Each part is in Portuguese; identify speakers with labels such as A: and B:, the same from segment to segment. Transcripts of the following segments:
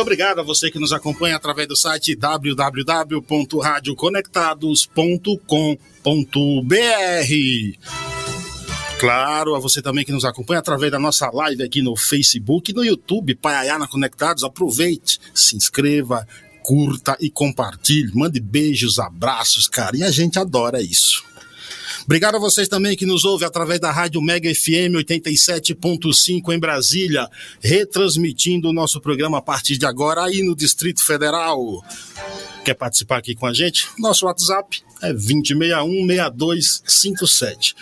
A: Muito obrigado a você que nos acompanha através do site www.radioconectados.com.br. Claro, a você também que nos acompanha através da nossa live aqui no Facebook e no YouTube, Paiayana Conectados. Aproveite, se inscreva, curta e compartilhe. Mande beijos, abraços, carinho. A gente adora isso. Obrigado a vocês também que nos ouvem através da Rádio Mega FM 87.5 em Brasília, retransmitindo o nosso programa a partir de agora aí no Distrito Federal. Quer participar aqui com a gente? Nosso WhatsApp é 2061-6257.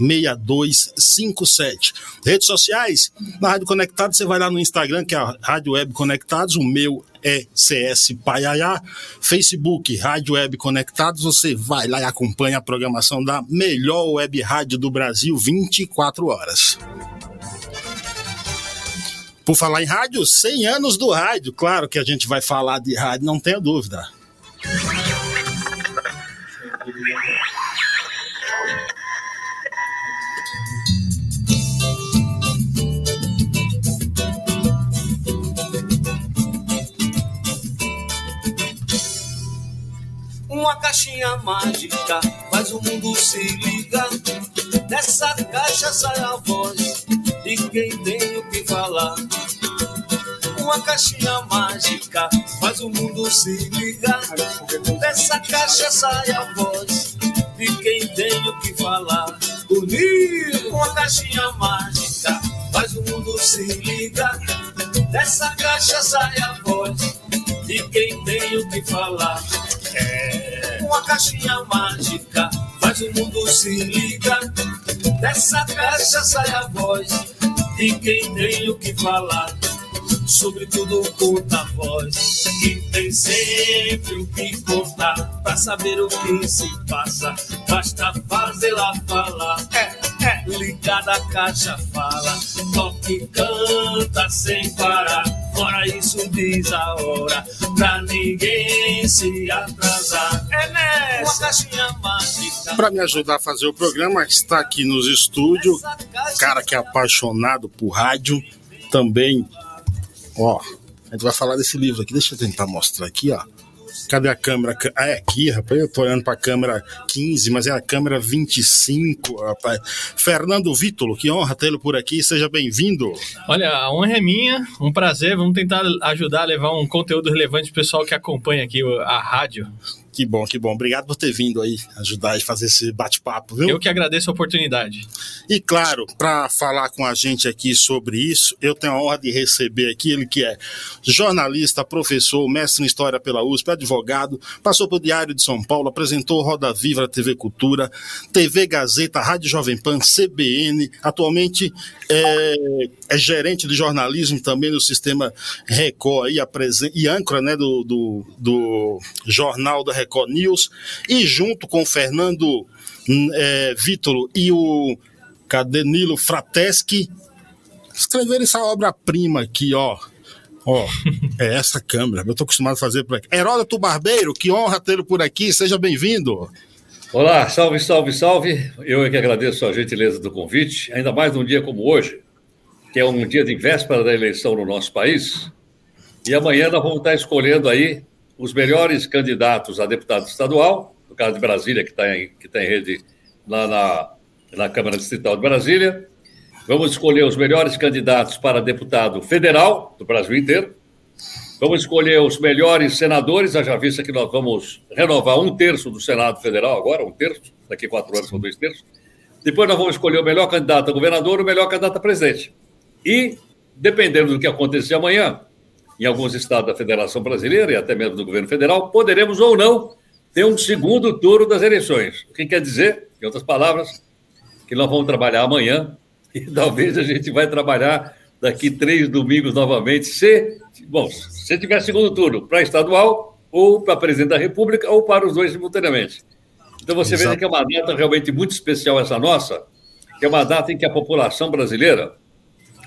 A: 2061-6257. Redes sociais, na Rádio Conectados, você vai lá no Instagram, que é a Rádio Web Conectados, o meu é CS Paiaiá. Facebook, Rádio Web Conectados, você vai lá e acompanha a programação da melhor web rádio do Brasil 24 horas. Por falar em rádio, 100 anos do rádio. Claro que a gente vai falar de rádio, não tenha dúvida.
B: Uma caixinha mágica faz o mundo se ligar. Dessa caixa sai a voz de quem tem o que falar. Uma caixinha mágica faz o mundo se ligar. Dessa caixa sai a voz de quem tem o que falar. Unir uma caixinha mágica faz o mundo se ligar. Dessa caixa sai a voz de quem tem o que falar. É uma caixinha mágica faz o mundo se ligar. Dessa caixa sai a voz de quem tem o que falar. Sobretudo conta a voz que tem sempre o que contar. Pra saber o que se passa, basta fazê-la falar. É, é, ligada a caixa fala, toque e canta sem parar. Fora isso diz a hora, pra ninguém se atrasar. É nessa, uma caixinha mágica.
A: Para me ajudar a fazer o programa, está aqui nos estúdios, cara que é apaixonado por rádio, também Ó, a gente vai falar desse livro aqui. Deixa eu tentar mostrar aqui, ó. Cadê a câmera? Ah, é aqui, rapaz. Eu tô olhando pra câmera 15, mas é a câmera 25, rapaz. Fernando Vítolo, que honra tê-lo por aqui. Seja bem-vindo.
C: Olha, a honra é minha, um prazer. Vamos tentar ajudar a levar um conteúdo relevante pro pessoal que acompanha aqui a rádio.
A: Que bom, que bom. Obrigado por ter vindo aí ajudar a fazer esse bate-papo, viu?
C: Eu que agradeço a oportunidade.
A: E claro, para falar com a gente aqui sobre isso, eu tenho a honra de receber aqui ele que é jornalista, professor, mestre em História pela USP, advogado, passou pelo Diário de São Paulo, apresentou Roda Viva na TV Cultura, TV Gazeta, Rádio Jovem Pan, CBN, atualmente é, é gerente de jornalismo também no sistema Record e, e âncora né, do, do, do jornal da Record Record News, e junto com o Fernando hum, é, Vítolo e o Cadenilo Frateschi, escreveram essa obra-prima aqui, ó. Ó, é essa câmera, eu tô acostumado a fazer por aqui. Heródoto Barbeiro, que honra tê-lo por aqui, seja bem-vindo.
D: Olá, salve, salve, salve. Eu é que agradeço a gentileza do convite, ainda mais num dia como hoje, que é um dia de véspera da eleição no nosso país. E amanhã nós vamos estar escolhendo aí os melhores candidatos a deputado estadual, no caso de Brasília, que está em, que tá em rede lá na, na Câmara Distrital de Brasília. Vamos escolher os melhores candidatos para deputado federal do Brasil inteiro. Vamos escolher os melhores senadores, já vista que nós vamos renovar um terço do Senado Federal agora, um terço, daqui quatro anos são dois terços. Depois nós vamos escolher o melhor candidato a governador o melhor candidato a presidente. E, dependendo do que acontecer amanhã, em alguns estados da Federação Brasileira e até mesmo do governo federal, poderemos ou não ter um segundo turno das eleições. O que quer dizer, em outras palavras, que nós vamos trabalhar amanhã e talvez a gente vai trabalhar daqui três domingos novamente, se, bom, se tiver segundo turno para estadual ou para presidente da República ou para os dois simultaneamente. Então você Exato. vê que é uma data realmente muito especial essa nossa, que é uma data em que a população brasileira,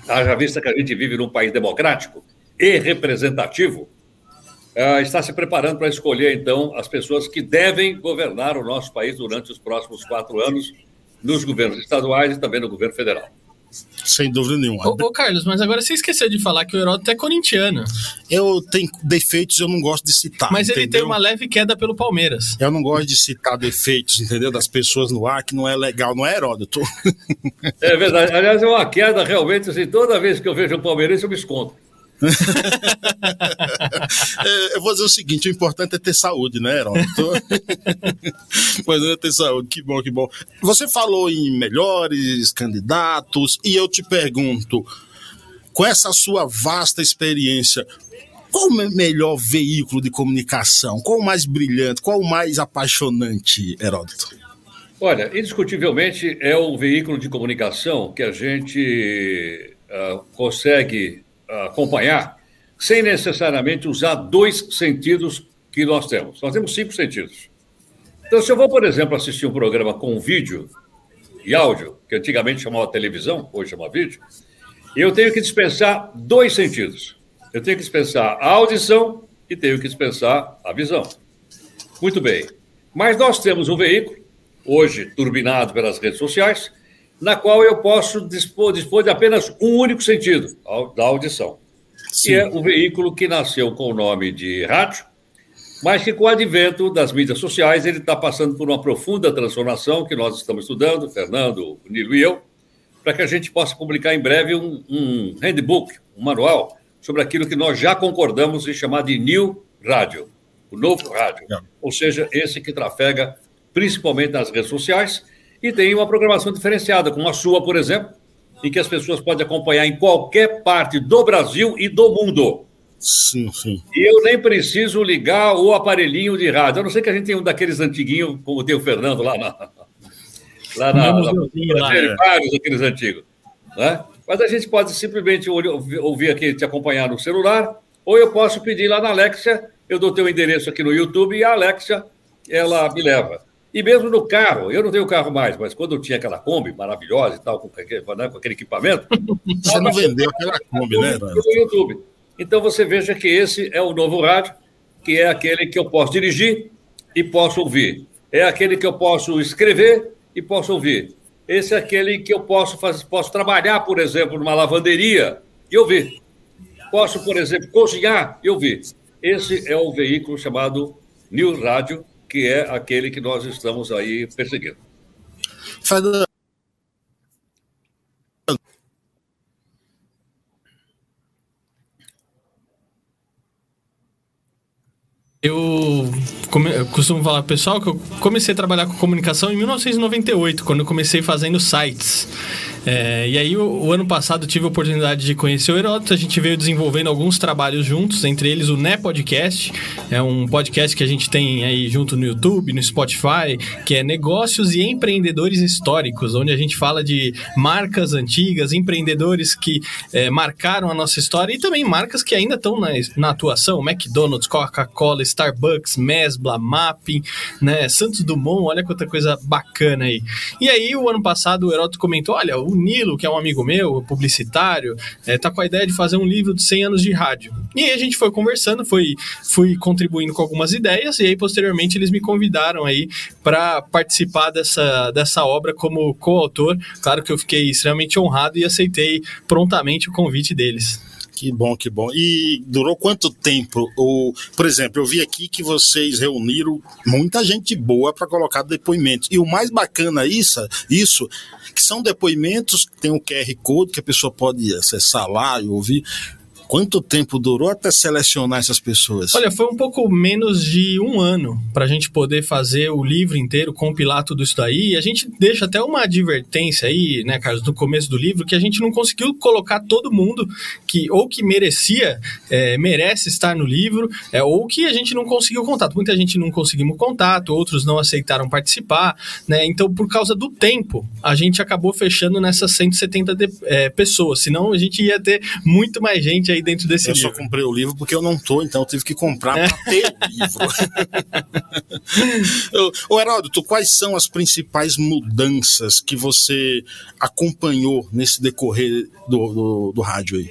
D: haja vista que a gente vive num país democrático e representativo, uh, está se preparando para escolher, então, as pessoas que devem governar o nosso país durante os próximos quatro anos, nos governos estaduais e também no governo federal.
A: Sem dúvida nenhuma.
C: Ô, ô, Carlos, mas agora você esqueceu de falar que o Heródoto é corintiano.
A: Eu tenho defeitos, eu não gosto de citar.
C: Mas
A: entendeu?
C: ele tem uma leve queda pelo Palmeiras.
A: Eu não gosto de citar defeitos, entendeu? Das pessoas no ar, que não é legal, não é Heródoto.
D: É verdade. Aliás, é uma queda realmente, assim, toda vez que eu vejo o Palmeirense, eu me escondo.
A: É, eu vou dizer o seguinte: o importante é ter saúde, né, Heródoto? Mas é ter saúde, que bom, que bom. Você falou em melhores candidatos, e eu te pergunto, com essa sua vasta experiência, qual o melhor veículo de comunicação? Qual o mais brilhante? Qual o mais apaixonante, Heródoto?
D: Olha, indiscutivelmente é o veículo de comunicação que a gente uh, consegue acompanhar sem necessariamente usar dois sentidos que nós temos. Nós temos cinco sentidos. Então, se eu vou, por exemplo, assistir um programa com vídeo e áudio, que antigamente chamava televisão, hoje chama vídeo, eu tenho que dispensar dois sentidos. Eu tenho que dispensar a audição e tenho que dispensar a visão. Muito bem. Mas nós temos um veículo, hoje turbinado pelas redes sociais, na qual eu posso dispor, dispor de apenas um único sentido, da audição. Sim. Que é o veículo que nasceu com o nome de rádio, mas que com o advento das mídias sociais ele está passando por uma profunda transformação que nós estamos estudando, Fernando, Nilo e eu, para que a gente possa publicar em breve um, um handbook, um manual, sobre aquilo que nós já concordamos em chamar de New Rádio, o novo rádio. Ou seja, esse que trafega principalmente nas redes sociais e tem uma programação diferenciada, como a sua, por exemplo, em que as pessoas podem acompanhar em qualquer parte do Brasil e do mundo.
A: Sim, sim.
D: E eu nem preciso ligar o aparelhinho de rádio. A não ser que a gente tenha um daqueles antiguinhos, como tem o Fernando lá na. Lá na. na, lá, é. Vários daqueles antigos. Né? Mas a gente pode simplesmente ouvir aqui, te acompanhar no celular, ou eu posso pedir lá na Alexia, eu dou teu endereço aqui no YouTube e a Alexia, ela me leva. E mesmo no carro, eu não tenho carro mais, mas quando eu tinha aquela Kombi maravilhosa e tal, com aquele, né, com aquele equipamento.
A: Você não vendeu aquela Kombi, né,
D: No YouTube. Então você veja que esse é o novo rádio, que é aquele que eu posso dirigir e posso ouvir. É aquele que eu posso escrever e posso ouvir. Esse é aquele que eu posso fazer, posso trabalhar, por exemplo, numa lavanderia e ouvir. Posso, por exemplo, cozinhar e ouvir. Esse é o veículo chamado New Rádio, que é aquele que nós estamos aí perseguindo. Fernando.
C: Eu, come, eu costumo falar pessoal que eu comecei a trabalhar com comunicação em 1998, quando eu comecei fazendo sites. É, e aí, o, o, ano passado, tive a oportunidade de conhecer o Heródoto. A gente veio desenvolvendo alguns trabalhos juntos, entre eles o Né Podcast. É um podcast que a gente tem aí junto no YouTube, no Spotify, que é Negócios e Empreendedores Históricos, onde a gente fala de marcas antigas, empreendedores que é, marcaram a nossa história e também marcas que ainda estão na, na atuação: McDonald's, Coca-Cola, Starbucks, Mesbla, Mapping, né, Santos Dumont. Olha quanta coisa bacana aí. E aí, o ano passado, o Heródoto comentou: olha, o o Nilo, que é um amigo meu, publicitário, é, tá com a ideia de fazer um livro de 100 anos de rádio. E aí a gente foi conversando, foi, fui contribuindo com algumas ideias, e aí posteriormente eles me convidaram aí para participar dessa, dessa obra como coautor. Claro que eu fiquei extremamente honrado e aceitei prontamente o convite deles.
A: Que bom, que bom. E durou quanto tempo? O, por exemplo, eu vi aqui que vocês reuniram muita gente boa para colocar depoimentos. E o mais bacana isso, isso que são depoimentos, tem um QR Code que a pessoa pode acessar lá e ouvir. Quanto tempo durou até selecionar essas pessoas?
C: Olha, foi um pouco menos de um ano para a gente poder fazer o livro inteiro, compilar tudo isso daí. E a gente deixa até uma advertência aí, né, Carlos, no começo do livro, que a gente não conseguiu colocar todo mundo que ou que merecia, é, merece estar no livro, é, ou que a gente não conseguiu contato. Muita gente não conseguimos contato, outros não aceitaram participar, né? Então, por causa do tempo, a gente acabou fechando nessas 170 de, é, pessoas. Senão, a gente ia ter muito mais gente aí aí dentro desse
A: eu
C: livro.
A: Eu só comprei o livro porque eu não tô, então eu tive que comprar para ter o livro. Ô, Heródoto, quais são as principais mudanças que você acompanhou nesse decorrer do, do, do rádio aí?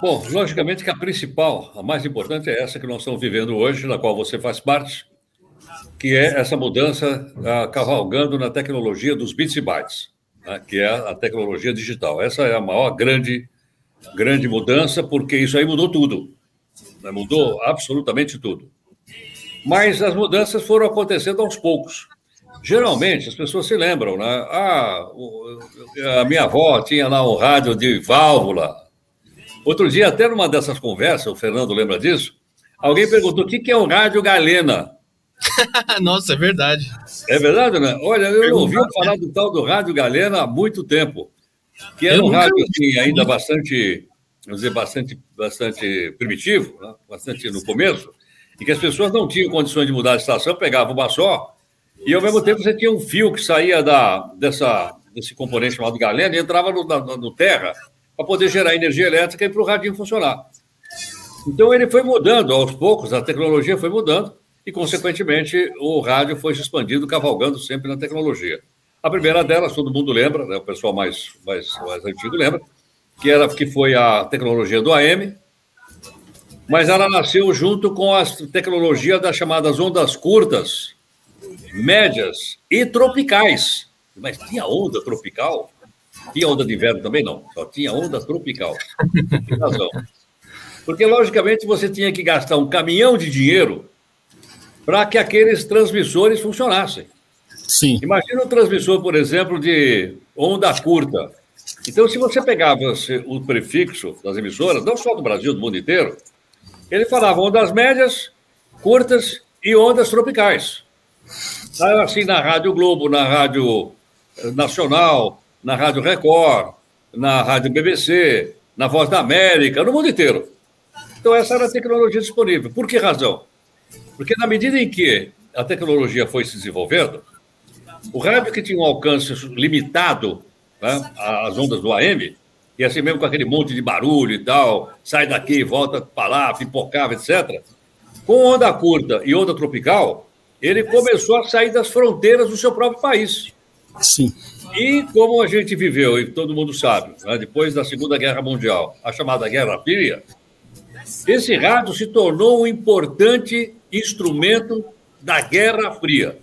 D: Bom, logicamente que a principal, a mais importante é essa que nós estamos vivendo hoje, na qual você faz parte, que é essa mudança uh, cavalgando na tecnologia dos bits e bytes, né, que é a tecnologia digital. Essa é a maior grande, grande mudança, porque isso aí mudou tudo. Né, mudou absolutamente tudo. Mas as mudanças foram acontecendo aos poucos. Geralmente, as pessoas se lembram, né? Ah, a minha avó tinha lá um rádio de válvula. Outro dia, até numa dessas conversas, o Fernando lembra disso, alguém perguntou o que é um rádio galena.
C: Nossa, é verdade.
D: É verdade, né? Olha, eu não ouvi falar do tal do rádio galena há muito tempo. Que era um rádio assim, ainda bastante, vamos dizer, bastante, bastante primitivo, né? bastante no começo, e que as pessoas não tinham condições de mudar de estação, pegavam uma só, e ao mesmo tempo você tinha um fio que saía da, dessa, desse componente chamado galena e entrava no, no, no terra para poder gerar energia elétrica e para o radinho funcionar. Então ele foi mudando aos poucos, a tecnologia foi mudando e, consequentemente, o rádio foi se expandindo, cavalgando sempre na tecnologia. A primeira delas, todo mundo lembra, né, o pessoal mais, mais, mais antigo lembra, que, era, que foi a tecnologia do AM, mas ela nasceu junto com a tecnologia das chamadas ondas curtas, médias e tropicais. Mas tinha onda tropical? Tinha onda de inverno também? Não, só tinha onda tropical. Tem razão. Porque, logicamente, você tinha que gastar um caminhão de dinheiro para que aqueles transmissores funcionassem.
A: Sim.
D: Imagina um transmissor, por exemplo, de onda curta. Então, se você pegava o prefixo das emissoras, não só do Brasil, do mundo inteiro, ele falava ondas médias, curtas e ondas tropicais. Assim, na Rádio Globo, na Rádio Nacional, na Rádio Record, na Rádio BBC, na Voz da América, no mundo inteiro. Então, essa era a tecnologia disponível. Por que razão? Porque, na medida em que a tecnologia foi se desenvolvendo, o rádio que tinha um alcance limitado né, às ondas do AM, e assim mesmo com aquele monte de barulho e tal, sai daqui, volta para lá, pipocava, etc. Com onda curta e onda tropical, ele começou a sair das fronteiras do seu próprio país.
A: Sim.
D: E como a gente viveu, e todo mundo sabe, né, depois da Segunda Guerra Mundial, a chamada Guerra Fria, esse rádio se tornou um importante instrumento da Guerra Fria.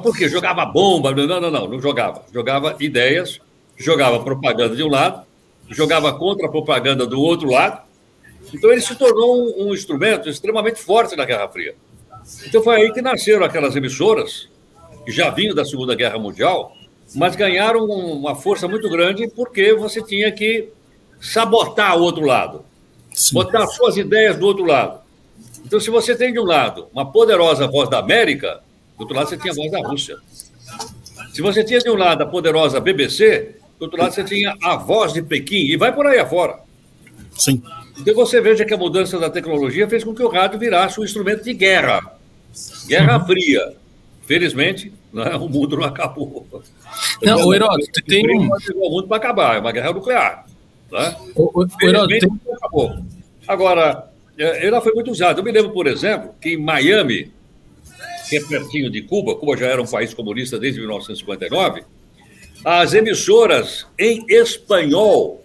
D: Por quê? Jogava bomba? Não, não, não, não jogava. Jogava ideias, jogava propaganda de um lado, jogava contra a propaganda do outro lado. Então ele se tornou um, um instrumento extremamente forte na Guerra Fria. Então foi aí que nasceram aquelas emissoras, que já vinham da Segunda Guerra Mundial, mas ganharam uma força muito grande porque você tinha que sabotar o outro lado, Sim. botar suas ideias do outro lado. Então, se você tem de um lado uma poderosa voz da América, do outro lado você tinha a voz da Rússia. Se você tinha de um lado a poderosa BBC, do outro lado você tinha a voz de Pequim, e vai por aí afora.
A: Sim.
D: Então você veja que a mudança da tecnologia fez com que o rádio virasse um instrumento de guerra. Guerra Fria. Felizmente, né, o mundo não acabou.
C: Não, o Heródoto, tem um...
D: O mundo para acabar, é uma guerra nuclear. Né?
C: O, o, Heródoto, tem...
D: acabou. Agora, é, ela foi muito usada. Eu me lembro, por exemplo, que em Miami, que é pertinho de Cuba, Cuba já era um país comunista desde 1959, as emissoras em espanhol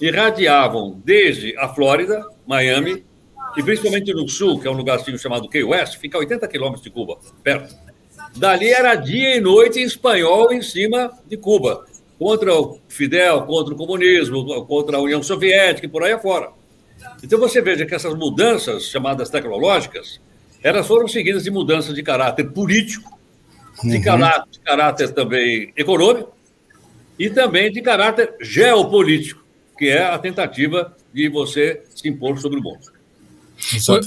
D: irradiavam desde a Flórida, Miami, e principalmente no sul, que é um lugarzinho chamado Key West, fica a 80 quilômetros de Cuba, perto. Dali era dia e noite em espanhol em cima de Cuba, contra o Fidel, contra o comunismo, contra a União Soviética e por aí afora. Então você veja que essas mudanças chamadas tecnológicas, elas foram seguidas de mudanças de caráter político, de, uhum. caráter, de caráter também econômico e também de caráter geopolítico, que é a tentativa de você se impor sobre o mundo.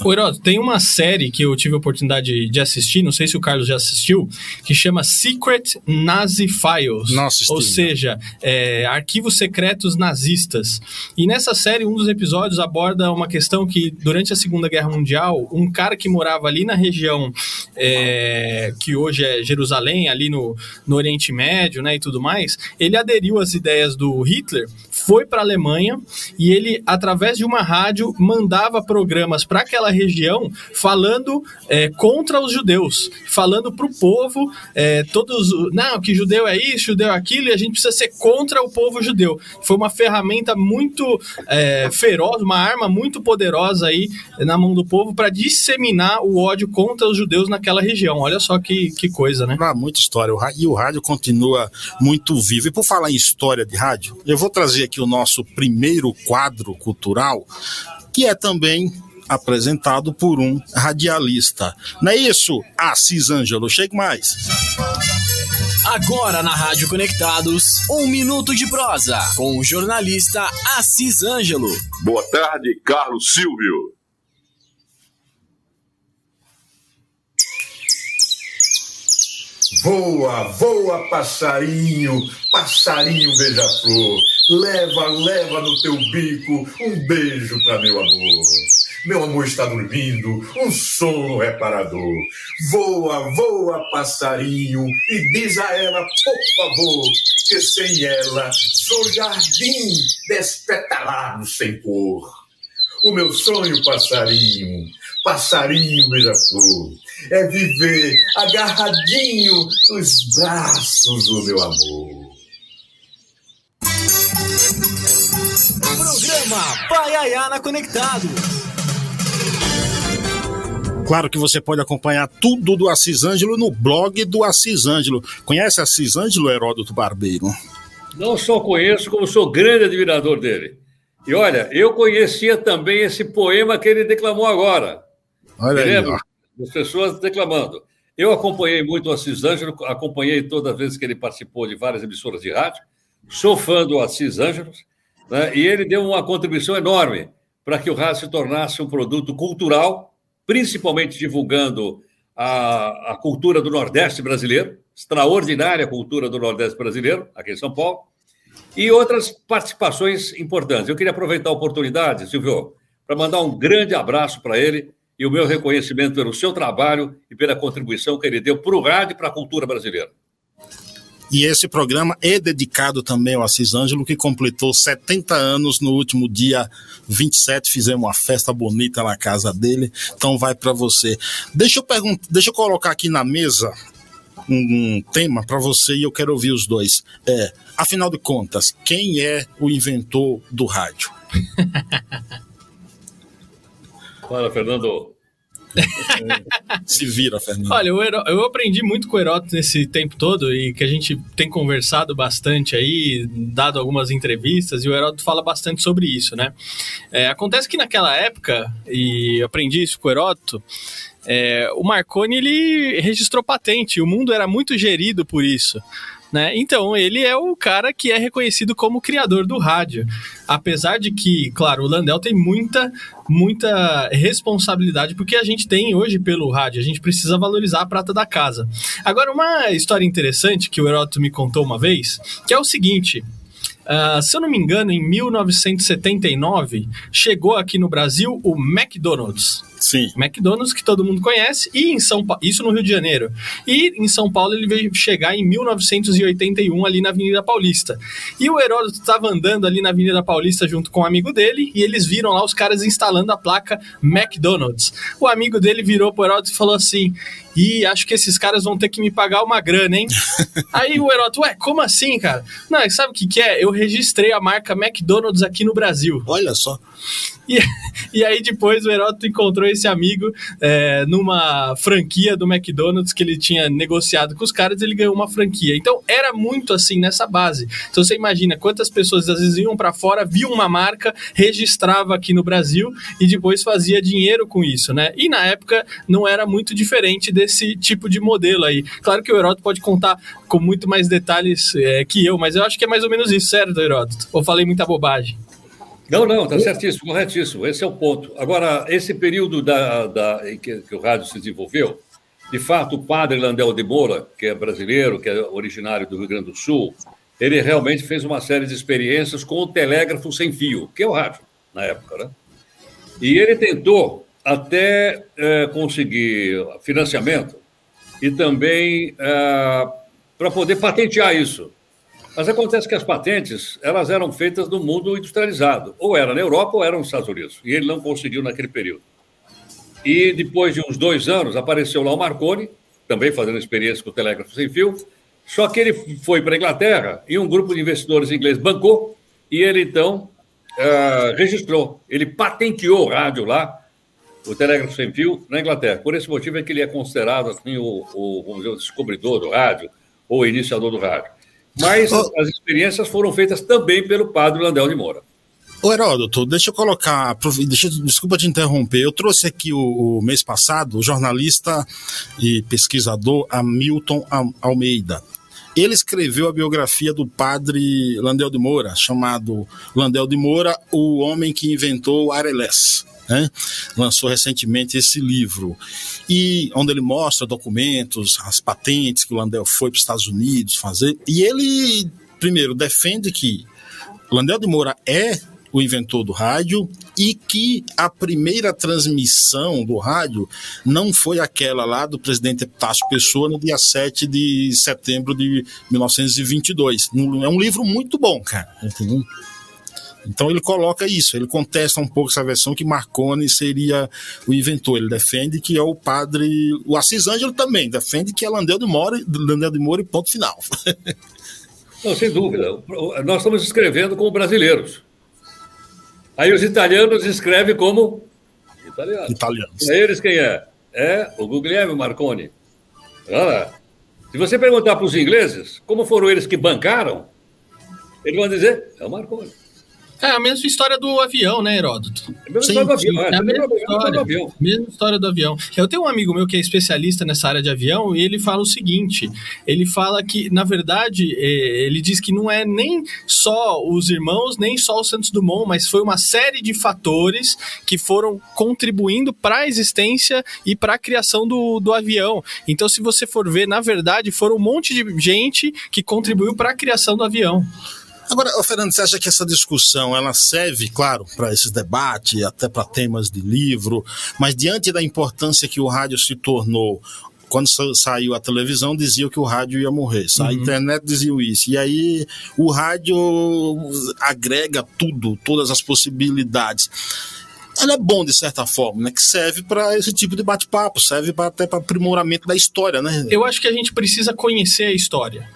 C: O, Heródoto, tem uma série que eu tive a oportunidade de assistir, não sei se o Carlos já assistiu, que chama Secret Nazi Files.
A: Nossa,
C: ou seja, é, arquivos secretos nazistas. E nessa série, um dos episódios aborda uma questão que, durante a Segunda Guerra Mundial, um cara que morava ali na região é, que hoje é Jerusalém, ali no, no Oriente Médio né, e tudo mais, ele aderiu às ideias do Hitler foi para a Alemanha e ele, através de uma rádio, mandava programas para aquela região falando é, contra os judeus, falando para o povo, é, todos, não, que judeu é isso, judeu é aquilo, e a gente precisa ser contra o povo judeu. Foi uma ferramenta muito é, feroz, uma arma muito poderosa aí na mão do povo para disseminar o ódio contra os judeus naquela região. Olha só que, que coisa, né?
A: Ah, muita história. E o rádio continua muito vivo. E por falar em história de rádio, eu vou trazer aqui o nosso primeiro quadro cultural, que é também apresentado por um radialista. Não é isso, Assis Ângelo? Chegue mais.
E: Agora na Rádio Conectados, um minuto de prosa com o jornalista Assis Ângelo.
F: Boa tarde, Carlos Silvio.
G: Voa, voa, passarinho, passarinho beija-flor. Leva, leva no teu bico um beijo para meu amor. Meu amor está dormindo, um sono reparador. Voa, voa, passarinho, e diz a ela, por favor, que sem ela sou jardim despetalado sem cor. O meu sonho, passarinho, passarinho beija-flor, é viver agarradinho nos braços do meu amor.
E: Programa Paiaiana Conectado.
A: Claro que você pode acompanhar tudo do Assis Ângelo no blog do Assis Ângelo. Conhece Assis Ângelo, Heródoto Barbeiro?
D: Não só conheço, como sou grande admirador dele. E olha, eu conhecia também esse poema que ele declamou agora.
A: Olha aí, ó.
D: As pessoas declamando. Eu acompanhei muito o Assis Ângelo, acompanhei toda vez que ele participou de várias emissoras de rádio. Sou fã do Assis Ângelo, né? e ele deu uma contribuição enorme para que o rádio se tornasse um produto cultural, principalmente divulgando a, a cultura do Nordeste brasileiro, extraordinária cultura do Nordeste brasileiro, aqui em São Paulo, e outras participações importantes. Eu queria aproveitar a oportunidade, Silvio, para mandar um grande abraço para ele e o meu reconhecimento pelo seu trabalho e pela contribuição que ele deu para o rádio e para a cultura brasileira.
A: E esse programa é dedicado também ao Assis Ângelo, que completou 70 anos no último dia 27. Fizemos uma festa bonita na casa dele. Então vai para você. Deixa eu perguntar, deixa eu colocar aqui na mesa um, um tema para você e eu quero ouvir os dois. É, afinal de contas, quem é o inventor do rádio?
D: Fala, Fernando.
A: Se vira, Fernando.
C: Olha, eu, eu aprendi muito com o Heródoto nesse tempo todo e que a gente tem conversado bastante aí, dado algumas entrevistas, e o Heródoto fala bastante sobre isso, né? É, acontece que naquela época, e eu aprendi isso com o Heródoto, é, o Marconi ele registrou patente, o mundo era muito gerido por isso. Né? Então, ele é o cara que é reconhecido como criador do rádio. Apesar de que, claro, o Landel tem muita, muita responsabilidade, porque a gente tem hoje pelo rádio, a gente precisa valorizar a prata da casa. Agora, uma história interessante que o Heródoto me contou uma vez, que é o seguinte. Uh, se eu não me engano, em 1979, chegou aqui no Brasil o McDonald's.
A: Sim.
C: McDonald's, que todo mundo conhece, e em São Paulo, isso no Rio de Janeiro. E em São Paulo ele veio chegar em 1981 ali na Avenida Paulista. E o Heródoto estava andando ali na Avenida Paulista junto com um amigo dele, e eles viram lá os caras instalando a placa McDonald's. O amigo dele virou pro Heródoto e falou assim: e acho que esses caras vão ter que me pagar uma grana, hein? Aí o Heródoto, ué, como assim, cara? Não, sabe o que, que é? Eu registrei a marca McDonald's aqui no Brasil.
A: Olha só.
C: E, e aí depois o Heródoto encontrou esse amigo é, numa franquia do McDonald's que ele tinha negociado com os caras, ele ganhou uma franquia. Então era muito assim nessa base. Então você imagina quantas pessoas às vezes iam para fora, viam uma marca, registrava aqui no Brasil e depois fazia dinheiro com isso, né? E na época não era muito diferente desse tipo de modelo aí. Claro que o Heródoto pode contar com muito mais detalhes é, que eu, mas eu acho que é mais ou menos isso, certo, Heródoto? Ou falei muita bobagem?
D: Não, não, está certíssimo, corretíssimo. Esse é o ponto. Agora, esse período da, da, que, que, o rádio se desenvolveu, de fato, o padre Landel de Moura, que é brasileiro, que é originário do Rio Grande do Sul, ele realmente fez uma série de experiências com o telégrafo sem fio, que é o rádio, na época, né? E ele tentou até é, conseguir financiamento e também é, para poder patentear isso. Mas acontece que as patentes elas eram feitas no mundo industrializado, ou era na Europa ou era nos Estados Unidos, e ele não conseguiu naquele período. E depois de uns dois anos apareceu lá o Marconi, também fazendo experiência com o telégrafo sem fio, só que ele foi para a Inglaterra e um grupo de investidores ingleses bancou e ele então uh, registrou, ele patenteou o rádio lá, o telégrafo sem fio, na Inglaterra. Por esse motivo é que ele é considerado assim, o, o, vamos dizer, o descobridor do rádio ou o iniciador do rádio. Mas oh. as experiências foram feitas também pelo padre Landel de Moura.
A: Ô Heródoto, deixa eu colocar, deixa, desculpa te interromper, eu trouxe aqui o, o, mês passado o jornalista e pesquisador Hamilton Almeida. Ele escreveu a biografia do padre Landel de Moura, chamado Landel de Moura, o homem que inventou o Areles. Né? Lançou recentemente esse livro, e onde ele mostra documentos, as patentes que o Landel foi para os Estados Unidos fazer. E ele, primeiro, defende que Landel de Moura é o inventor do rádio, e que a primeira transmissão do rádio não foi aquela lá do presidente Epitácio Pessoa no dia 7 de setembro de 1922. É um livro muito bom, cara. Entendeu? Então ele coloca isso, ele contesta um pouco essa versão que Marconi seria o inventor. Ele defende que é o padre. O Assis Ângelo também defende que é Landel de Moura, Landel de Moura e ponto final.
D: Não, sem dúvida. Nós estamos escrevendo como brasileiros. Aí os italianos escrevem como italianos.
A: Italianos.
D: E eles quem é? É o Guglielmo Marconi. Olha Se você perguntar para os ingleses como foram eles que bancaram, eles vão dizer, é o Marconi.
C: É a mesma história do avião, né, Heródoto?
D: É a mesma história do avião. É,
C: é a mesma história. Avião. Mesma história do avião. Eu tenho um amigo meu que é especialista nessa área de avião e ele fala o seguinte: ele fala que, na verdade, é, ele diz que não é nem só os irmãos, nem só o Santos Dumont, mas foi uma série de fatores que foram contribuindo para a existência e para a criação do, do avião. Então, se você for ver, na verdade, foram um monte de gente que contribuiu para a criação do avião.
A: Agora, Fernando, você acha que essa discussão ela serve, claro, para esses debates, até para temas de livro, mas diante da importância que o rádio se tornou quando saiu a televisão, diziam que o rádio ia morrer. Uhum. A internet dizia isso. E aí o rádio agrega tudo, todas as possibilidades. Ela é bom de certa forma, né? Que serve para esse tipo de bate-papo, serve pra, até para aprimoramento da história, né?
C: Eu acho que a gente precisa conhecer a história.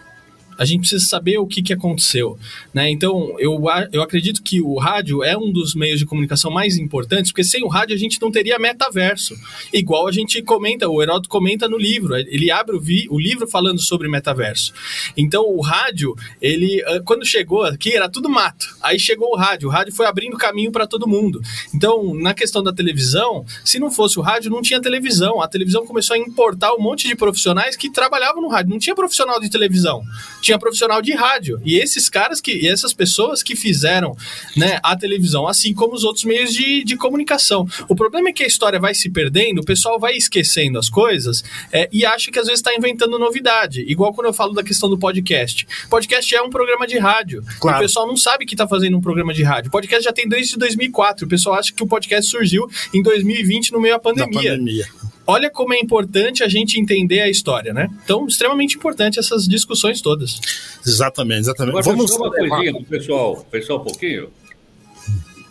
C: A gente precisa saber o que, que aconteceu. Né? Então, eu, eu acredito que o rádio é um dos meios de comunicação mais importantes, porque sem o rádio a gente não teria metaverso. Igual a gente comenta, o Heródoto comenta no livro, ele abre o, vi, o livro falando sobre metaverso. Então, o rádio, ele ah, quando chegou aqui era tudo mato. Aí chegou o rádio, o rádio foi abrindo caminho para todo mundo. Então, na questão da televisão, se não fosse o rádio, não tinha televisão. A televisão começou a importar um monte de profissionais que trabalhavam no rádio. Não tinha profissional de televisão tinha profissional de rádio. E esses caras que, e essas pessoas que fizeram né, a televisão, assim como os outros meios de, de comunicação. O problema é que a história vai se perdendo, o pessoal vai esquecendo as coisas é, e acha que às vezes está inventando novidade. Igual quando eu falo da questão do podcast. Podcast é um programa de rádio. Claro. O pessoal não sabe que está fazendo um programa de rádio. Podcast já tem desde 2004. O pessoal acha que o podcast surgiu em 2020 no meio da pandemia. Da pandemia olha como é importante a gente entender a história, né? Então, extremamente importante essas discussões todas.
A: Exatamente, exatamente.
D: Agora, Vamos uma coisinha pro pessoal, pessoal um pouquinho.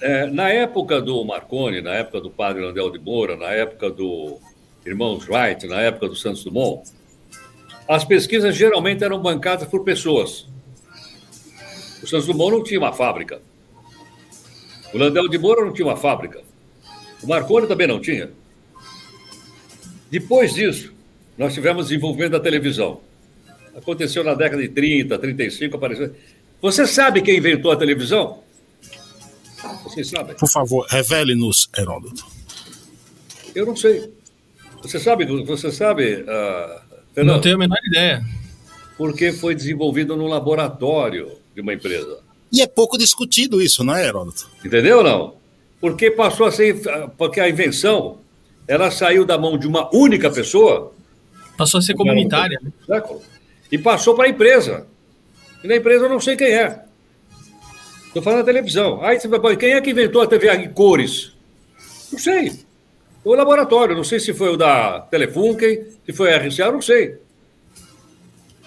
D: É, na época do Marconi, na época do padre Landel de Moura, na época do Irmãos Wright, na época do Santos Dumont, as pesquisas geralmente eram bancadas por pessoas. O Santos Dumont não tinha uma fábrica. O Landel de Moura não tinha uma fábrica. O Marconi também não tinha. Depois disso, nós tivemos desenvolvimento da televisão. Aconteceu na década de 30, 35, apareceu. Você sabe quem inventou a televisão?
A: Vocês sabem? Por favor, revele-nos, Heródoto.
D: Eu não sei. Você sabe, você sabe, uh,
C: Fernando? Não tenho a menor ideia.
D: Porque foi desenvolvido no laboratório de uma empresa.
A: E é pouco discutido isso, não é, Heródoto?
D: Entendeu ou não? Porque passou a ser. Porque a invenção ela saiu da mão de uma única pessoa.
C: Passou a ser comunitária.
D: E passou para a empresa. E na empresa eu não sei quem é. Estou falando da televisão. Aí você vai, quem é que inventou a TV em cores? Não sei. O laboratório, não sei se foi o da Telefunken, se foi a RCA, não sei.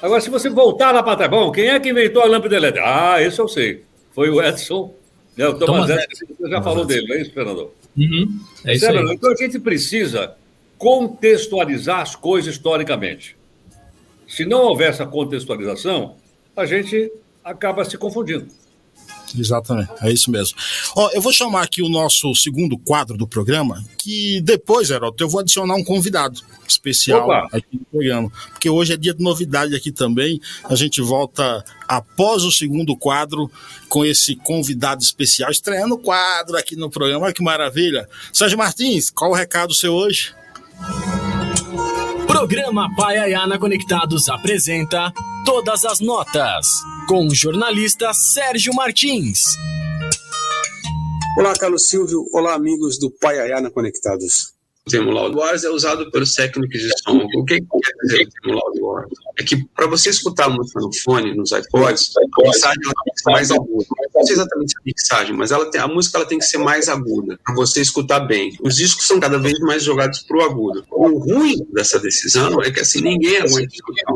D: Agora, se você voltar lá para trás, bom, quem é que inventou a lâmpada elétrica? Ah, esse eu sei. Foi o Edson. Né, o Thomas, Thomas Edison, você já falou dele, não é isso, Fernando?
C: Uhum, é isso aí.
D: Então a gente precisa contextualizar as coisas historicamente. Se não houver essa contextualização, a gente acaba se confundindo.
A: Exatamente, é isso mesmo. Ó, eu vou chamar aqui o nosso segundo quadro do programa, que depois, Heroto, eu vou adicionar um convidado especial Opa. aqui no programa, porque hoje é dia de novidade aqui também. A gente volta após o segundo quadro com esse convidado especial, estreando o quadro aqui no programa. Olha que maravilha. Sérgio Martins, qual o recado seu hoje?
E: Programa Paiaiana Conectados apresenta Todas as Notas, com o jornalista Sérgio Martins.
H: Olá, Carlos Silvio. Olá, amigos do Paiaiana Conectados. O termo loudwires é usado pelos técnicos de som. O que quer dizer o termo loudwire? É que para você escutar música no fone, nos iPods, a mixagem tem que ser mais aguda. Não sei exatamente a mixagem, mas ela tem, a música ela tem que ser mais aguda, para você escutar bem. Os discos são cada vez mais jogados para o agudo. O ruim dessa decisão é que assim ninguém aguenta escutar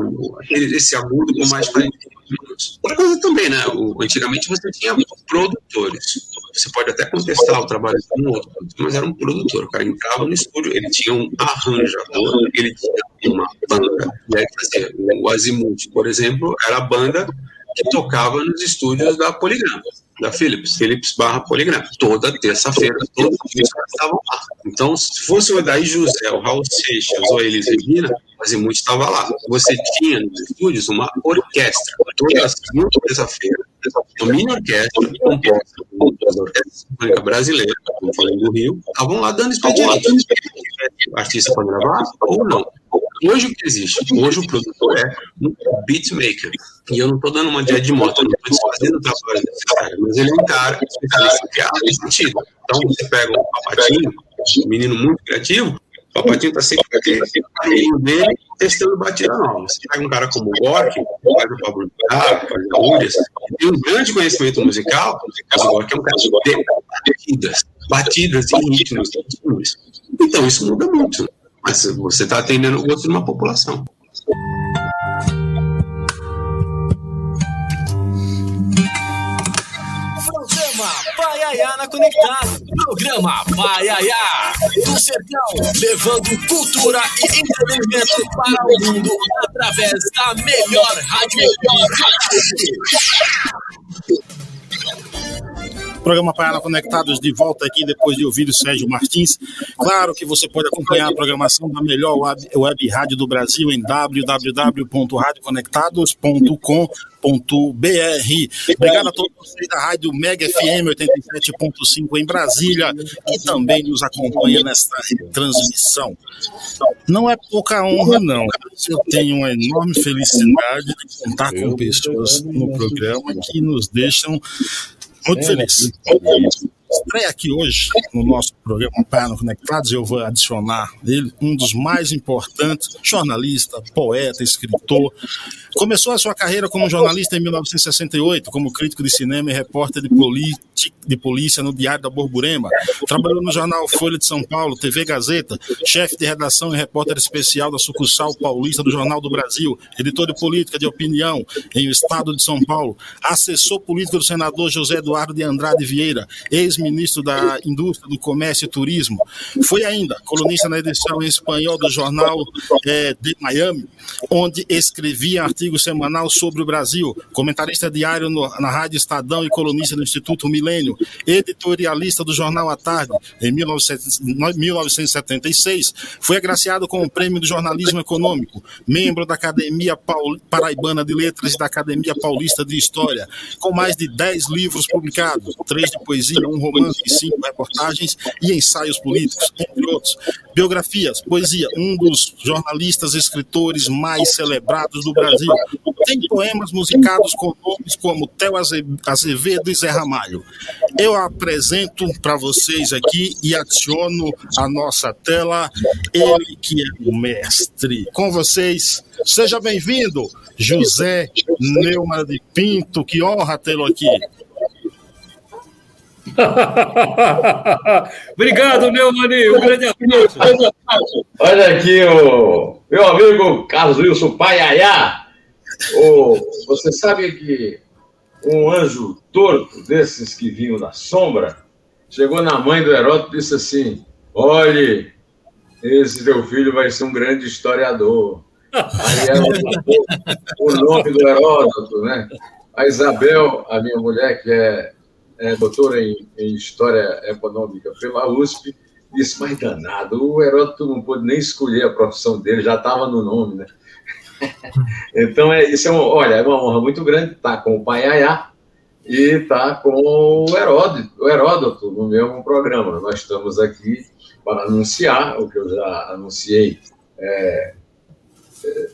H: esse agudo com mais 40 minutos. Outra coisa também, né? O, antigamente você tinha produtores. Você pode até contestar o trabalho de um outro, mas era um produtor. O cara entrava no estúdio, ele tinha um arranjador, ele tinha uma banda. Né? O Azimuth, por exemplo, era a banda que tocava nos estúdios da Poligram, da Philips, Philips barra Poligram. Toda terça-feira, todos os dias estavam lá. Então, se fosse o Daí José, o Raul Seixas ou a Elis Regina, o Azimuth estava lá. Você tinha nos estúdios uma orquestra, toda terça-feira, uma mini orquestra composta das orquestras sinfônicas brasileiras, como falei do Rio, estavam lá dando expediente. O artista pode gravar ou não. Hoje o que existe? Hoje o produtor é um beatmaker. E eu não estou dando uma de Ed Mota, não estou desfazendo o trabalho desse cara, mas ele é um cara especialista criado nesse sentido. Então você pega um papatinho, um menino muito criativo, o Papatinho está sempre com caminho dele, testando batida nova. Você pega um cara como o Gork, faz o Pablo Vittar, faz a Urias, tem um grande conhecimento musical, mas o Gork é um cara de batidas, batidas e ritmos. Então, isso muda muito. Mas você está atendendo o gosto de uma população.
E: Paiaiana Conectado. Programa Paiaiá. Do Sertão, levando cultura e entretenimento para o mundo através da melhor rádio.
A: Programa Paiana Conectados de volta aqui depois de ouvir o Sérgio Martins. Claro que você pode acompanhar a programação da melhor web, web rádio do Brasil em www.radioconectados.com Obrigado a todos vocês da Rádio Mega FM 87.5 em Brasília e também nos acompanha nesta transmissão. Não é pouca honra, não. Eu tenho uma enorme felicidade de contar com pessoas no programa que nos deixam muito feliz. Estreia aqui hoje no nosso programa Paiano Conectados, eu vou adicionar ele, um dos mais importantes, jornalista, poeta, escritor. Começou a sua carreira como jornalista em 1968, como crítico de cinema e repórter de, de polícia no Diário da Borborema. Trabalhou no jornal Folha de São Paulo, TV Gazeta, chefe de redação e repórter especial da sucursal paulista do Jornal do Brasil, editor de política de opinião em o estado de São Paulo, assessor político do senador José Eduardo de Andrade Vieira, ex ex-ministro da Indústria, do Comércio e Turismo. Foi ainda colunista na edição em espanhol do jornal é, de Miami, onde escrevia artigo semanal sobre o Brasil, comentarista diário no, na Rádio Estadão e colunista do Instituto Milênio, editorialista do jornal à tarde, em 1976, foi agraciado com o Prêmio do Jornalismo Econômico, membro da Academia Paul, Paraibana de Letras e da Academia Paulista de História, com mais de 10 livros publicados, três de poesia, um romance e cinco reportagens e ensaios políticos, entre outros. Biografias, poesia, um dos jornalistas e escritores mais celebrados do Brasil. Tem poemas musicados com nomes como Theo Azevedo e Zé Ramalho. Eu apresento para vocês aqui e adiciono à nossa tela ele que é o mestre. Com vocês, seja bem-vindo, José Neuma de Pinto, que honra tê-lo aqui.
D: Obrigado, meu maninho. Um grande abraço.
I: Olha aqui o meu amigo Carlos Wilson Paiaiá. Oh, você sabe que um anjo torto desses que vinham da sombra chegou na mãe do Heródoto e disse assim: Olhe, esse teu filho vai ser um grande historiador. Aí ela o nome do Heródoto, né? A Isabel, a minha mulher, que é, é doutora em, em, História Econômica pela USP, disse, mas danado, o Heródoto não pôde nem escolher a profissão dele, já estava no nome, né? então, é, isso é, uma, olha, é uma honra muito grande estar com o pai Ayá e estar com o Heródoto, o Heródoto no mesmo programa. Nós estamos aqui para anunciar o que eu já anunciei é, é,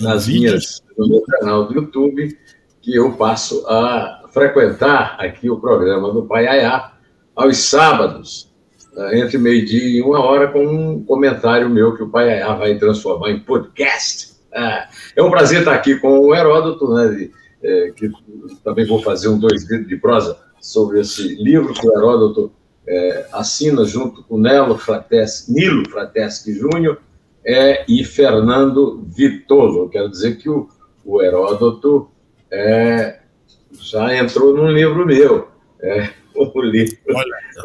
I: nas minhas, no meu canal do YouTube, que eu passo a frequentar aqui o programa do Pai Ayá aos sábados, é, entre meio-dia e uma hora, com um comentário meu que o Pai Ayá vai transformar em podcast. É, é um prazer estar aqui com o Heródoto, né, é, que também vou fazer um dois vídeos de prosa sobre esse livro que o Heródoto é, assina junto com Nelo Frateschi, Nilo Frateschi Júnior é, e Fernando Vitolo. Quero dizer que o, o Heródoto é, já entrou num livro meu, é, o livro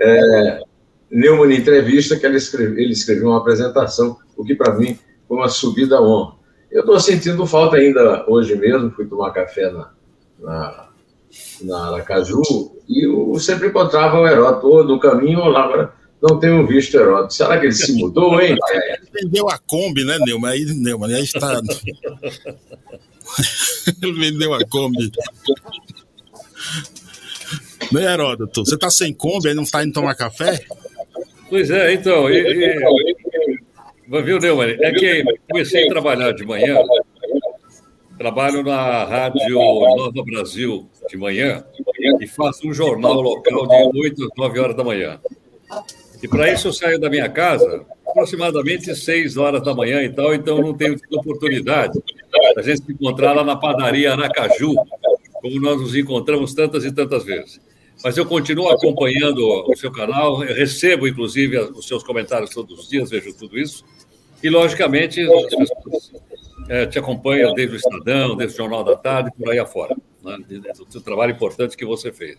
I: é, Neumann Entrevista, que ele escreveu, ele escreveu uma apresentação, o que para mim foi uma subida à honra. Eu estou sentindo falta ainda hoje mesmo, fui tomar café na, na, na Aracaju e eu sempre encontrava o Heródoto ou no caminho ou lá. Agora não tenho visto o Heródoto. Será que ele se mudou, hein?
A: Ele vendeu a Kombi, né, Neumann? Aí, Neumann, aí está. ele vendeu a Kombi. Né, Heródoto? Você está sem Kombi e não está indo tomar café?
D: Pois é, então. E, e, Viu, Neumann? É que comecei a trabalhar de manhã, trabalho na Rádio Nova Brasil de manhã e faço um jornal local de 8 às 9 horas da manhã. E para isso eu saio da minha casa aproximadamente 6 horas da manhã e tal, então não tenho tido oportunidade da gente se encontrar lá na padaria Aracaju, como nós nos encontramos tantas e tantas vezes. Mas eu continuo acompanhando o seu canal, recebo, inclusive, os seus comentários todos os dias, vejo tudo isso. E, logicamente, as pessoas é, te acompanham desde o Estadão, desde o Jornal da Tarde, por aí afora. Né? Do trabalho importante que você fez.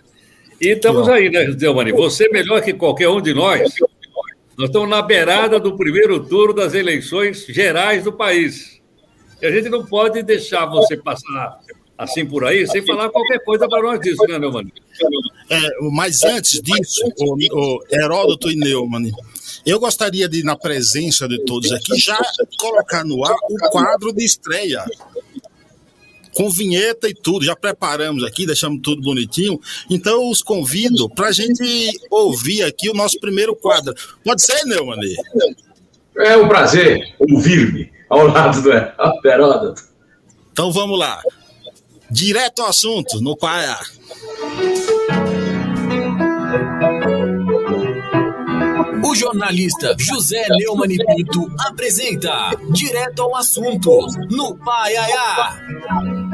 D: E estamos aí, né, Delmani? Você melhor que qualquer um de nós. Nós estamos na beirada do primeiro turno das eleições gerais do país. E a gente não pode deixar você passar assim por aí, sem falar qualquer coisa para nós disso, né, Neumann?
A: É, mas antes disso, o, o Heródoto e Neumann, eu gostaria de, na presença de todos aqui, já colocar no ar o quadro de estreia. Com vinheta e tudo, já preparamos aqui, deixamos tudo bonitinho. Então, eu os convido para a gente ouvir aqui o nosso primeiro quadro. Pode ser, Neumann?
I: É um prazer ouvir-me ao lado do Heródoto.
A: Então, vamos lá. Direto ao assunto, no Paia.
E: O jornalista José Neumann Pinto apresenta Direto ao Assunto, no Paiaiá.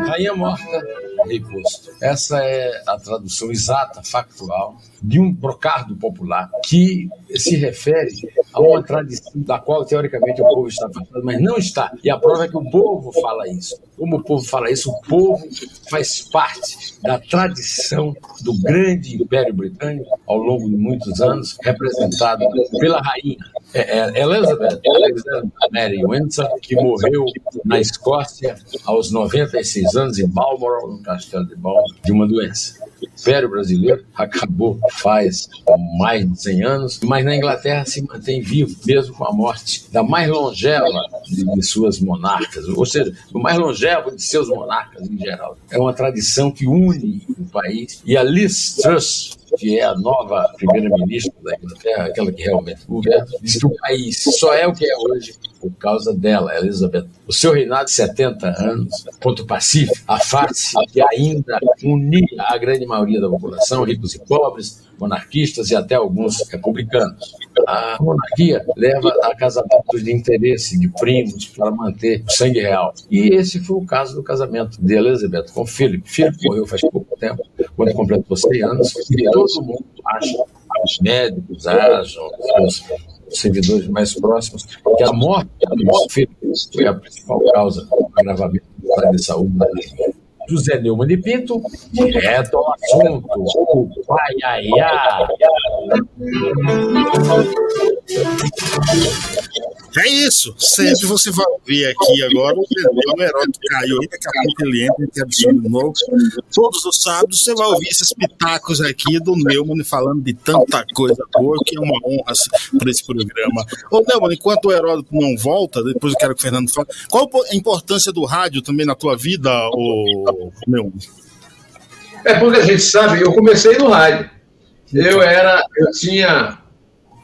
J: Rainha morta, rei posto. Essa é a tradução exata, factual, de um brocardo popular que se refere a uma tradição da qual, teoricamente, o povo está falando, mas não está. E a prova é que o povo fala isso. Como o povo fala isso, o povo faz parte da tradição do grande Império Britânico ao longo de muitos anos, representado pela rainha é, é, Elizabeth, Elizabeth Mary Windsor, que morreu na Escócia aos 96 anos, em Balmoral, no castelo de Balmoral, de uma doença. O Império Brasileiro acabou faz mais de 100 anos, mas na Inglaterra se mantém vivo, mesmo com a morte da mais longeva de, de suas monarcas, ou seja, do mais longevo de seus monarcas em geral. É uma tradição que une o país. E a Liz Truss, que é a nova primeira-ministra da Inglaterra, aquela que realmente governa, diz que o país só é o que é hoje por causa dela, Elizabeth. O seu reinado de 70 anos, ponto pacífico, a face que ainda unia a grande maioria da população, ricos e pobres, monarquistas e até alguns republicanos. A monarquia leva a casamentos de interesse, de primos, para manter o sangue real. E esse foi o caso do casamento de Elizabeth com Philip. Philip morreu faz pouco tempo, quando completou 100 anos, e todo mundo acha, os médicos acham, os servidores mais próximos, que a morte dos filhos foi a principal causa do agravamento do de saúde da José Neumann de Pinto, direto ao assunto, o Paiaiá.
A: É isso. Sempre você vai ver aqui agora o o Heródoto caiu aí, daqui a pouco ele entra, tem absurdo novo. Todos os sábados você vai ouvir esses pitacos aqui do Neumann falando de tanta coisa boa, que é uma honra para esse programa. Ô, Neumann, enquanto o Heródoto não volta, depois eu quero que o Fernando fale, qual a importância do rádio também na tua vida, ô, Neumann?
I: É porque a gente sabe, eu comecei no rádio. Eu era, eu tinha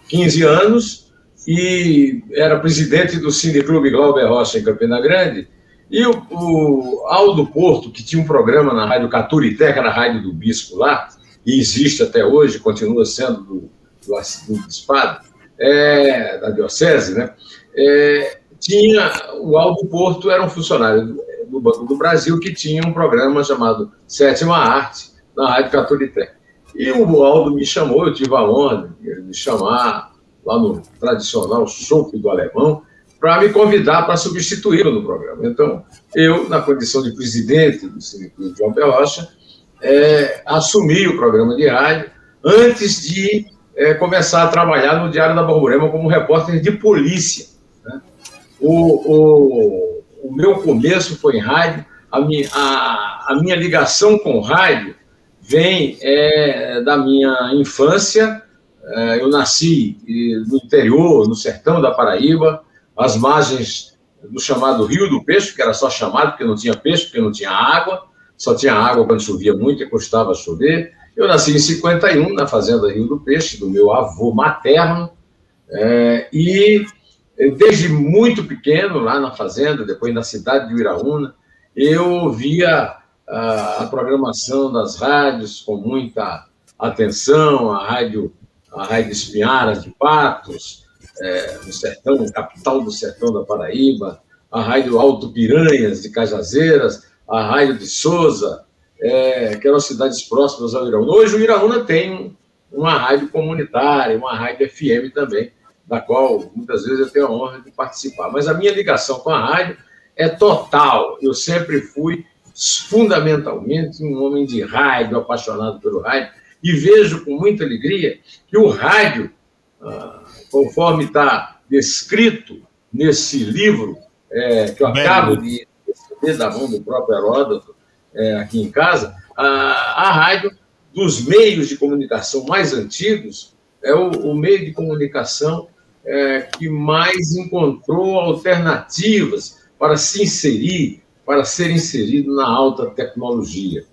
I: 15 anos, e era presidente do Cineclube Glauber Rocha em Campina Grande, e o, o, Aldo Porto, que tinha um programa na Rádio Caturité, que era a rádio do Bispo lá, e existe até hoje, continua sendo do, do, do Bispado, é, da Diocese, né? É, tinha, o Aldo Porto era um funcionário do Banco do Brasil que tinha um programa chamado Sétima Arte, na Rádio Caturité. E o Aldo me chamou, eu tive a honra de me chamar lá no tradicional chope do alemão, para me convidar para substituí-lo no programa. Então, eu, na condição de presidente do Cineclube João Pelocha, é, assumi o programa de rádio antes de é, começar a trabalhar no Diário da Borborema como repórter de polícia. Né? O, o, o, meu começo foi em rádio, a minha, a, a minha ligação com rádio vem é, da minha infância, é, eu nasci no interior, no sertão da Paraíba, às margens do chamado Rio do Peixe, que era só chamado porque não tinha peixe, porque não tinha água, só tinha água quando chovia muito e custava chover. Eu nasci em 51, na fazenda Rio do Peixe, do meu avô materno, é, e desde muito pequeno, lá na fazenda, depois na cidade de Uiraúna, eu via a, a programação das rádios com muita atenção, a rádio a Rádio Espinharas de Patos, é, no sertão, capital do sertão da Paraíba, a Rádio Alto Piranhas de Cajazeiras, a Rádio de Souza, é, que eram cidades próximas ao Iraúna. Hoje o Iraúna tem uma rádio comunitária, uma rádio FM também, da qual muitas vezes eu tenho a honra de participar. Mas a minha ligação com a rádio é total. Eu sempre fui fundamentalmente um homem de rádio, apaixonado pelo rádio e vejo com muita alegria que o rádio, ah, conforme está descrito nesse livro é, que eu acabo de receber da mão do próprio Heródoto é, aqui em casa, a, a rádio dos meios de comunicação mais antigos é o, o meio de comunicação é, que mais encontrou alternativas para se inserir, para ser inserido na alta tecnologia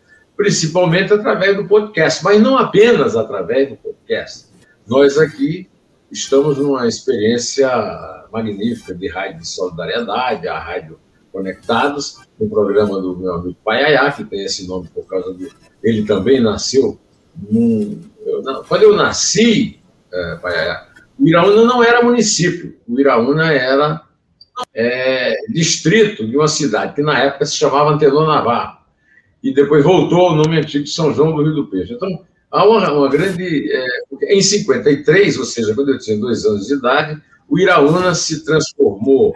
I: principalmente através do podcast, mas não apenas através do podcast. Nós aqui estamos numa experiência magnífica de rádio de solidariedade, a Rádio Conectados, um programa do meu amigo Paiaiá, que tem esse nome por causa do. Ele também nasceu num. Eu, quando eu nasci, é, Paiaiá, o Iraúna não era município, o Iraúna era é, distrito de uma cidade que na época se chamava Antenor Navarro e depois voltou ao nome antigo de São João do Rio do Peixe. Então, há uma, uma grande. É, em 53, ou seja, quando eu tinha dois anos de idade, o Iraúna se transformou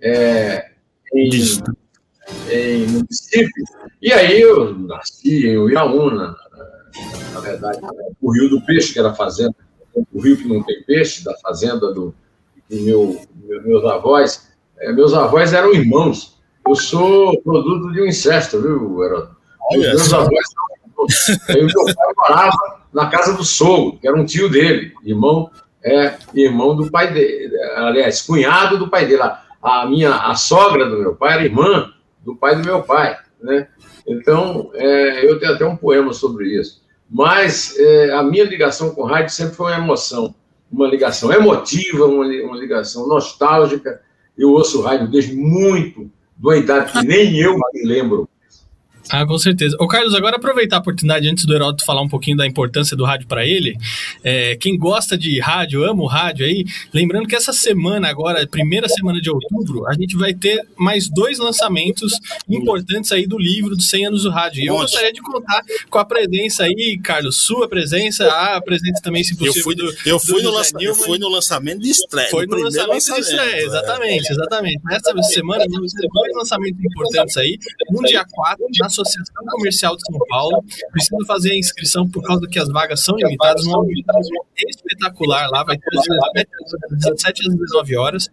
I: é, em, em município, e aí eu nasci em Iraúna, na verdade, o Rio do Peixe, que era fazenda, o rio que não tem peixe, da fazenda do, do meu, meus avós. É, meus avós eram irmãos. Eu sou produto de um incesto, viu, Heródoto? Olha meus avós. Aí o meu pai morava na casa do sogro, que era um tio dele, irmão, é, irmão do pai dele, aliás, cunhado do pai dele. A minha a sogra do meu pai era irmã do pai do meu pai, né? Então, é, eu tenho até um poema sobre isso. Mas é, a minha ligação com rádio sempre foi uma emoção, uma ligação emotiva, uma, uma ligação nostálgica. Eu ouço rádio desde muito, de uma idade que nem eu me lembro
C: Ah, com certeza. Ô, Carlos, agora aproveitar a oportunidade, antes do Heródoto falar um pouquinho da importância do rádio para ele, é, quem gosta de rádio, ama o rádio aí, lembrando que essa semana agora, primeira semana de outubro, a gente vai ter mais dois lançamentos importantes aí do livro dos 100 anos do rádio. E eu gostaria de contar com a presença aí, Carlos, sua presença, a presença também, se possível,
A: eu fui,
C: do,
A: eu fui,
C: do
A: no, lança, eu fui no lançamento de estreia.
C: Foi no lançamento, lançamento de estreia, exatamente, exatamente. Nessa semana vamos ter dois lançamentos importantes aí, um dia 4, na Associação Comercial de São Paulo. Precisa fazer a inscrição por causa que as vagas são limitadas. Um espetacular lá, vai ter das 17 às 19 horas.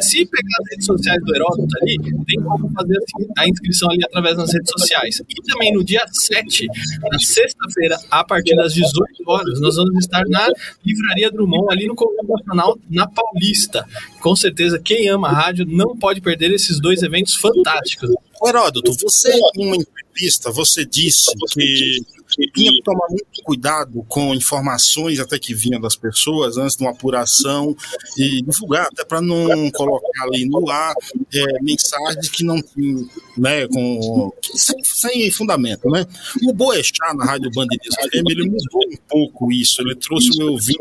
C: Se pegar as redes sociais do Heródoto ali, tem como fazer a inscrição ali através das redes sociais. E também no dia 7, na sexta-feira, a partir das 18 horas, nós vamos estar na Livraria Drummond, ali no Convento Nacional, na Paulista. Com certeza, quem ama rádio não pode perder esses dois eventos fantásticos.
A: Heródoto, você, em uma entrevista, você disse que tinha que tomar muito cuidado com informações até que vinham das pessoas antes de uma apuração e divulgar, até para não colocar ali no ar é, mensagens que não tinham, né, com, sem, sem, fundamento, né? O Boechat na Rádio Band News ele mudou um pouco isso, ele trouxe o meu ouvinte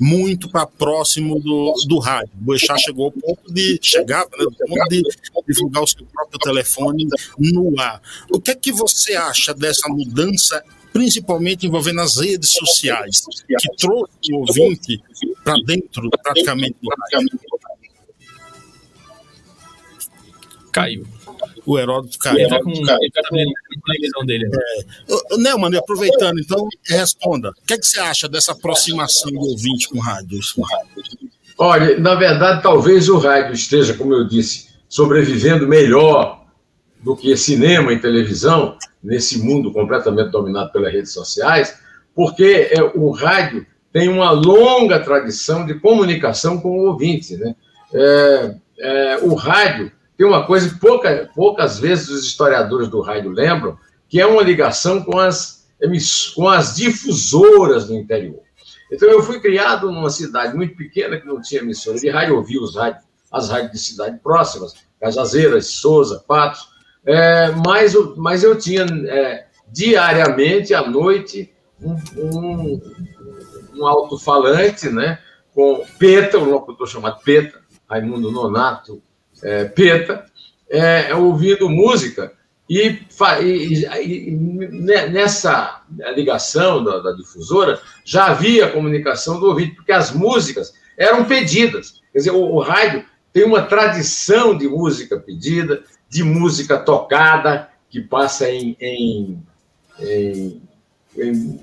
A: muito para próximo do, do rádio. O Boechat chegou ao ponto de, chegava, né, ponto de divulgar o seu próprio telefone no ar. O que é que você acha dessa mudança principalmente envolvendo as redes sociais, que trouxe o ouvinte para dentro praticamente do rádio.
C: Caiu.
A: O Heródoto caiu. Ele
C: tá com tá a conexão dele.
A: É. Neumann, aproveitando, então, responda. O que, é que você acha dessa aproximação do ouvinte com rádio?
I: Olha, na verdade, talvez o rádio esteja, como eu disse, sobrevivendo melhor do que cinema e televisão, nesse mundo completamente dominado pelas redes sociais, porque é, o rádio tem uma longa tradição de comunicação com o ouvinte. Né? É, é, o rádio tem uma coisa que pouca, poucas vezes os historiadores do rádio lembram, que é uma ligação com as, com as difusoras do interior. Então, eu fui criado numa cidade muito pequena que não tinha emissora de rádio, ouvi os rádios, as rádios de cidade próximas, Cajazeiras, Souza, Patos, é, mas, mas eu tinha é, diariamente, à noite, um, um, um alto-falante, né, com Peta, um locutor chamado Peta, Raimundo Nonato é, Peta, é, ouvindo música, e, e, e, nessa ligação da, da, difusora já havia comunicação do ouvinte, porque as músicas eram pedidas. Quer dizer, o, o rádio tem uma tradição de música pedida, de música tocada, que passa em, em, em, em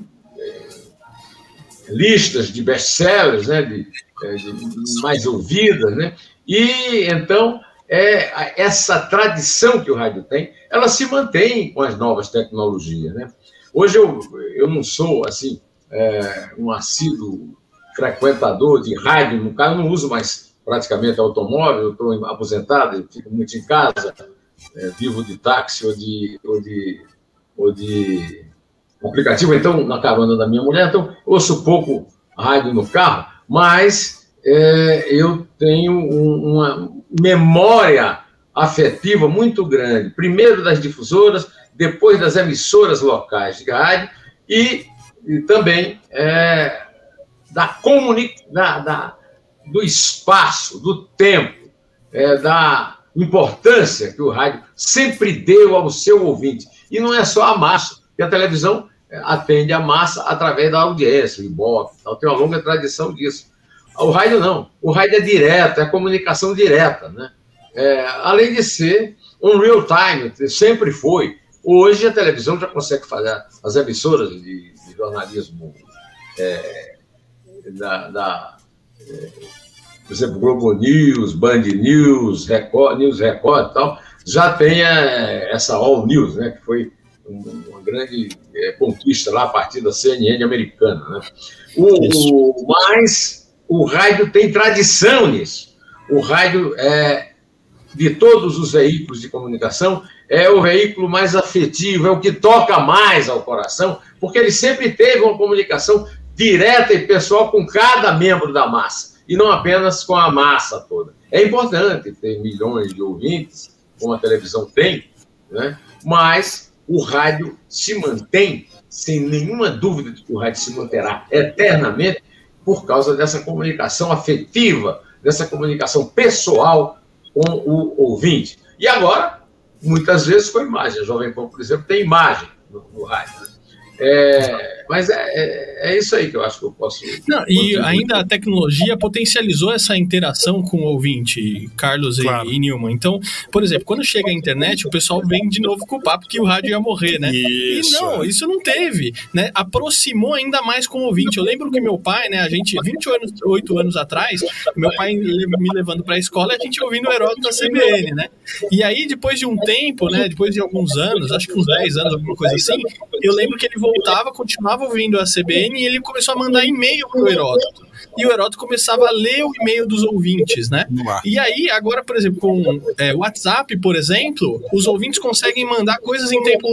I: listas de best-sellers, né, de, é, de, mais ouvidas, né? E então é essa tradição que o rádio tem, ela se mantém com as novas tecnologias, né? Hoje eu, eu não sou assim é, um assíduo frequentador de rádio, no caso, não uso mais praticamente automóvel, estou aposentado, fico muito em casa, é, vivo de táxi ou de, ou de, ou de aplicativo, então, na carona da minha mulher, então, ouço pouco rádio no carro, mas é, eu tenho um, uma memória afetiva muito grande, primeiro das difusoras, depois das emissoras locais de rádio e, e também é, da comunicação, da, do espaço, do tempo, é, da importância que o rádio sempre deu ao seu ouvinte. E não é só a massa, porque a televisão eh, atende a massa através da audiência, o Ibope, então tem uma longa tradição disso. O rádio não, o rádio é direto, é comunicação direta, né? É, além de ser um real time, sempre foi. Hoje a televisão já consegue fazer, as emissoras de, de jornalismo é, da, da por exemplo, Globo News, Band News, Record, News Record e tal, já tem é, essa All News, né, que foi uma grande é, conquista lá a partir da CNN americana. Né? O, o, mas o rádio tem tradição nisso. O rádio, é, de todos os veículos de comunicação, é o veículo mais afetivo, é o que toca mais ao coração, porque ele sempre teve uma comunicação direta e pessoal com cada membro da massa e não apenas com a massa toda. É importante ter milhões de ouvintes, como a televisão tem, né? mas o rádio se mantém, sem nenhuma dúvida de que o rádio se manterá eternamente, por causa dessa comunicação afetiva, dessa comunicação pessoal com o ouvinte. E agora, muitas vezes com imagem. A Jovem Pan, por exemplo, tem imagem no, no rádio. Né? É, mas é, é, é, isso aí que eu acho que eu posso.
C: Não, e ainda a tecnologia potencializou essa interação com o ouvinte, Carlos claro. e, e Nilman. Então, por exemplo, quando chega a internet, o pessoal vem de novo com o papo que o rádio ia morrer, né? Isso. E não, isso não teve, né? Aproximou ainda mais com o ouvinte. Eu lembro que meu pai, né, a gente, 28 anos atrás, meu pai me levando para a escola e a gente ouvindo o Heródoto da CBN, né? E aí, depois de um tempo, né, depois de alguns anos, acho que uns 10 anos, alguma coisa assim, eu lembro que ele voltava, continuava ouvindo a CBN e ele começou a mandar e-mail pro Heródoto e o Heródoto começava a ler o e-mail dos ouvintes, né? E aí, agora, por exemplo, com é, WhatsApp, por exemplo, os ouvintes conseguem mandar coisas em tempo,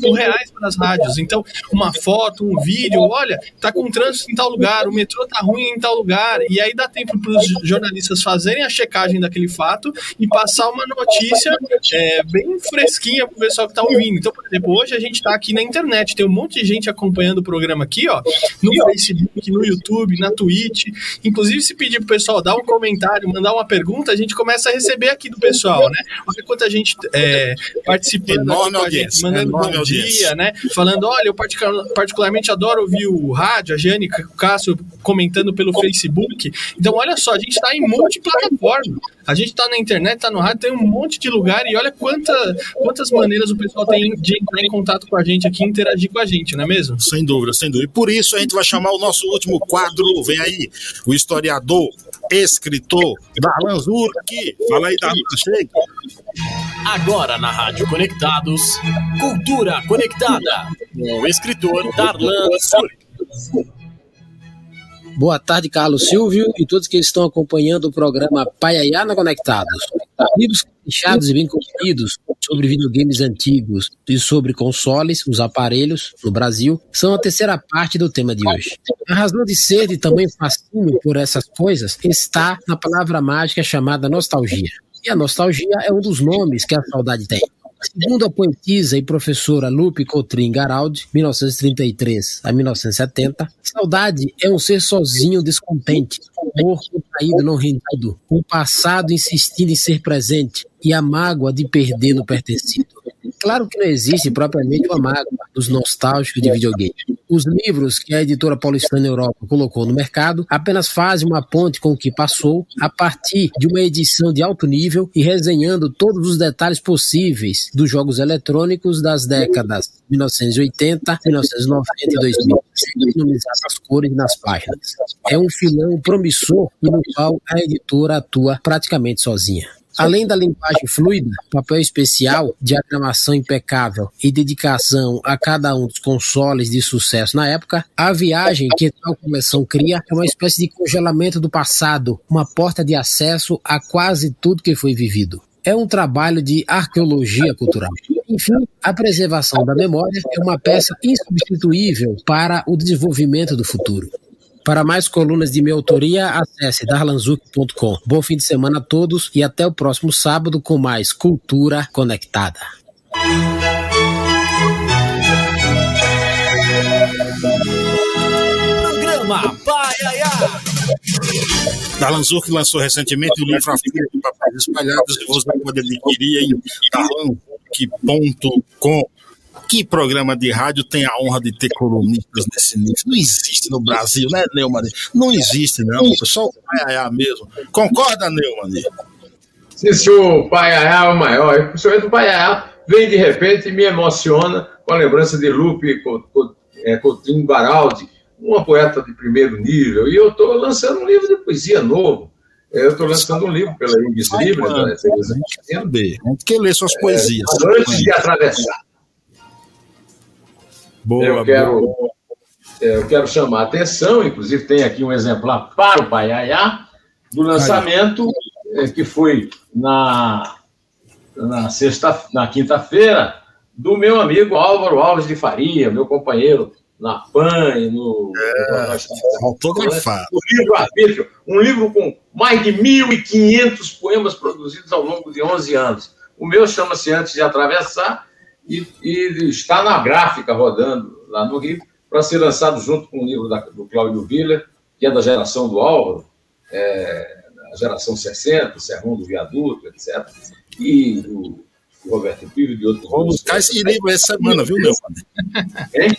C: tempo reais para as rádios. Então, uma foto, um vídeo, olha, tá com trânsito em tal lugar, o metrô tá ruim em tal lugar, e aí dá tempo para os jornalistas fazerem a checagem daquele fato e passar uma notícia é, bem fresquinha pro pessoal que tá ouvindo. Então, por exemplo, hoje a gente tá aqui na internet, tem um monte de gente acompanhando o programa aqui, ó, no Facebook, no YouTube, na Twitch, Inclusive, se pedir pro pessoal dar um comentário, mandar uma pergunta, a gente começa a receber aqui do pessoal, né? Olha quanta gente é, participando
A: enorme audiência,
C: mandando bom dia, né? Falando, olha, eu particularmente adoro ouvir o rádio, a Jane, o Cássio comentando pelo Facebook. Então, olha só, a gente está em multiplataforma. A gente está na internet, está no rádio, tem um monte de lugar e olha quanta, quantas maneiras o pessoal tem de entrar em contato com a gente aqui, interagir com a gente, não é mesmo?
A: Sem dúvida, sem dúvida. E por isso a gente vai chamar o nosso último quadro, vem aí, o historiador, escritor, Darlan Zurk. Fala aí, Darlan, chega.
E: Agora na Rádio Conectados, Cultura Conectada, com o escritor Darlan Zurk.
K: Boa tarde, Carlos Silvio e todos que estão acompanhando o programa Paiaiana Conectados. Livros fechados e bem compridos sobre videogames antigos e sobre consoles, os aparelhos, no Brasil, são a terceira parte do tema de hoje. A razão de ser e também fascínio por essas coisas está na palavra mágica chamada nostalgia. E a nostalgia é um dos nomes que a saudade tem. Segundo a poetisa e professora Lupe Cotrim Garaldi, 1933 a 1970, saudade é um ser sozinho descontente, amor contraído não rendido, o passado insistindo em ser presente e a mágoa de perder no pertencido. Claro que não existe propriamente uma mágoa dos nostálgicos de videogame. Os livros que a editora paulistana Europa colocou no mercado apenas fazem uma ponte com o que passou a partir de uma edição de alto nível e resenhando todos os detalhes possíveis dos jogos eletrônicos das décadas 1980, 1990 e 2000, sem economizar as cores nas páginas. É um filão promissor no qual a editora atua praticamente sozinha. Além da linguagem fluida, papel especial, diagramação impecável e dedicação a cada um dos consoles de sucesso na época, a viagem que tal coleção cria é uma espécie de congelamento do passado, uma porta de acesso a quase tudo que foi vivido. É um trabalho de arqueologia cultural. Enfim, a preservação da memória é uma peça insubstituível para o desenvolvimento do futuro. Para mais colunas de minha autoria, acesse darlanzuc.com. Bom fim de semana a todos e até o próximo sábado com mais Cultura Conectada.
E: Programa Paiaiá.
A: Darlan Zuc lançou recentemente o livro A Filha de Papéis Espalhados e você pode adquirir em darlanzuc.com que programa de rádio tem a honra de ter colunistas nesse nível? Não existe no Brasil, né, Neumann? Não existe, não. Só o Paiaiá mesmo. Concorda, Neumann?
I: Sim, senhor, o Paiaiá é o maior. O Paiaiá vem de repente e me emociona com a lembrança de Lupe é, Coutinho Baraldi, uma poeta de primeiro nível. E eu estou lançando um livro de poesia novo. Eu estou lançando um livro pela Índice Livre. Né?
A: A gente quer ler suas poesias.
I: É, antes de atravessar. Boa, eu, quero, boa. Eu quero chamar a atenção, inclusive tem aqui um exemplar para o Paiaiá, do lançamento é, que foi na, na, sexta, na quinta-feira, do meu amigo Álvaro Alves de Faria, meu companheiro na PAN e no.
A: É, autografado.
I: O livro Arbítrio, um livro com mais de 1.500 poemas produzidos ao longo de 11 anos. O meu chama-se Antes de Atravessar e, e está na gráfica rodando lá no Rio, para ser lançado junto com o livro da, do Cláudio Viller, que é da geração do Álvaro, é, a geração 60, Serrão do Viaduto, etc. E o, o Roberto Pio e de outros.
A: Vou buscar esse livro essa semana, viu, meu? Hein?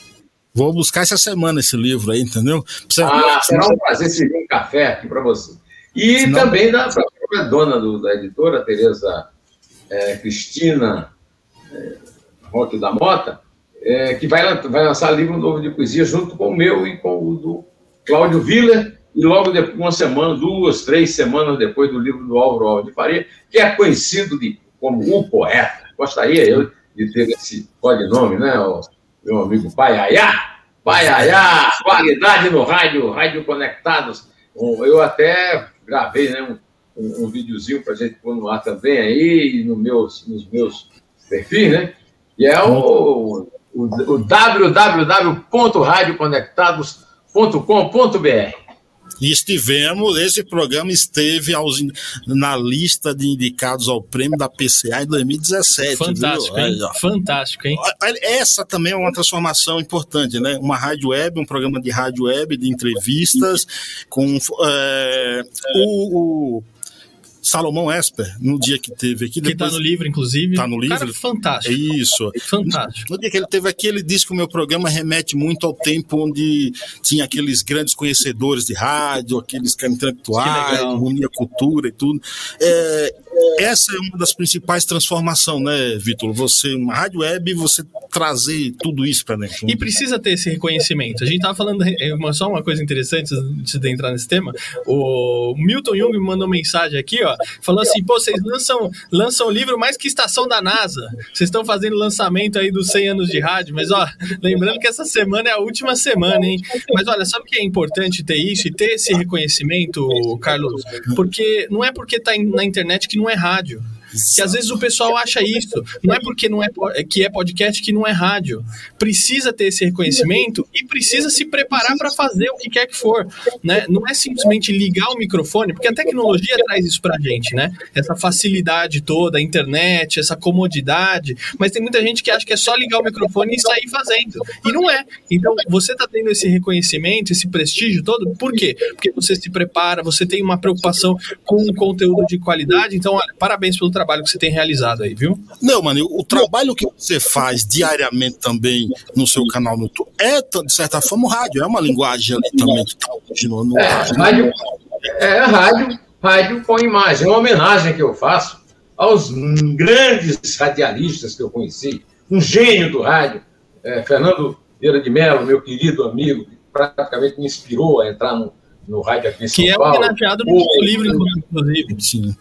A: Vou buscar essa semana esse livro aí, entendeu?
I: Precisa... Ah, será um prazer servir um café aqui para você. E Senão... também da própria dona do, da editora, Tereza é, Cristina é, Roque da Mota, é, que vai, vai lançar livro novo de poesia junto com o meu e com o do Cláudio Viller, e logo depois, uma semana, duas, três semanas depois do livro do Álvaro Alves de Faria, que é conhecido de, como o poeta. Gostaria eu de ter esse codinome, né, o meu amigo Paiaiá? Paiaiá, qualidade no rádio, rádio conectados. Eu até gravei né, um, um, um videozinho para gente pôr no ar também aí, no meus, nos meus perfis, né? E é o, o, o www.radioconectados.com.br.
A: E estivemos, esse programa esteve aos, na lista de indicados ao prêmio da PCA em 2017.
C: Fantástico, hein? Fantástico, hein?
A: Essa também é uma transformação importante, né? Uma rádio web, um programa de rádio web, de entrevistas, com é, o, o Salomão Esper, no dia que teve aqui.
C: Que está no livro, inclusive.
A: Está no livro.
C: Cara, fantástico.
A: É isso.
C: Fantástico.
A: No dia que ele teve aqui, ele disse que o meu programa remete muito ao tempo onde tinha aqueles grandes conhecedores de rádio, aqueles intelectuais, unia cultura e tudo. É, essa é uma das principais transformações, né, Vitor? Você, uma rádio web, você trazer tudo isso para dentro.
C: E precisa ter esse reconhecimento. A gente tava falando, só uma coisa interessante antes de entrar nesse tema. O Milton Jung me mandou mensagem aqui, ó, falou assim: pô, vocês lançam, lançam livro mais que estação da NASA. Vocês estão fazendo lançamento aí dos 100 anos de rádio, mas ó, lembrando que essa semana é a última semana, hein? Mas olha, sabe o que é importante ter isso e ter esse reconhecimento, Carlos? Porque não é porque tá na internet que não não é rádio. Que às vezes o pessoal acha isso. Não é porque não é que é podcast que não é rádio. Precisa ter esse reconhecimento e precisa se preparar para fazer o que quer que for, né? Não é simplesmente ligar o microfone, porque a tecnologia traz isso pra gente, né? Essa facilidade toda, a internet, essa comodidade, mas tem muita gente que acha que é só ligar o microfone e sair fazendo. E não é. Então, você tá tendo esse reconhecimento, esse prestígio todo, por quê? Porque você se prepara, você tem uma preocupação com um conteúdo de qualidade. Então, olha, parabéns pelo trabalho trabalho que você tem realizado aí, viu?
A: Não, mano, o trabalho que você faz diariamente também no seu canal no YouTube é, de certa forma, o rádio, é uma linguagem ali também que está
I: continuando no é, rádio. rádio é, rádio, rádio com imagem, é uma homenagem que eu faço aos grandes radialistas que eu conheci, um gênio do rádio, é, Fernando Vieira de Mello, meu querido amigo, que praticamente me inspirou a entrar no, no rádio aqui em São
C: que
I: Paulo.
C: Que é homenageado no o, livro, inclusive.
I: Sim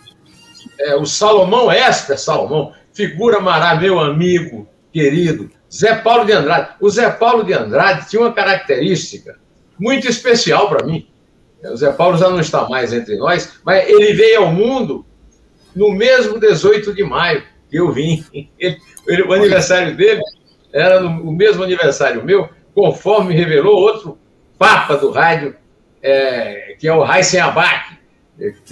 I: é, o Salomão Esper Salomão, figura mará, meu amigo querido, Zé Paulo de Andrade. O Zé Paulo de Andrade tinha uma característica muito especial para mim. O Zé Paulo já não está mais entre nós, mas ele veio ao mundo no mesmo 18 de maio que eu vim. Ele, ele, o aniversário dele era no, o mesmo aniversário meu, conforme revelou outro papa do rádio, é, que é o Raíssen Abac,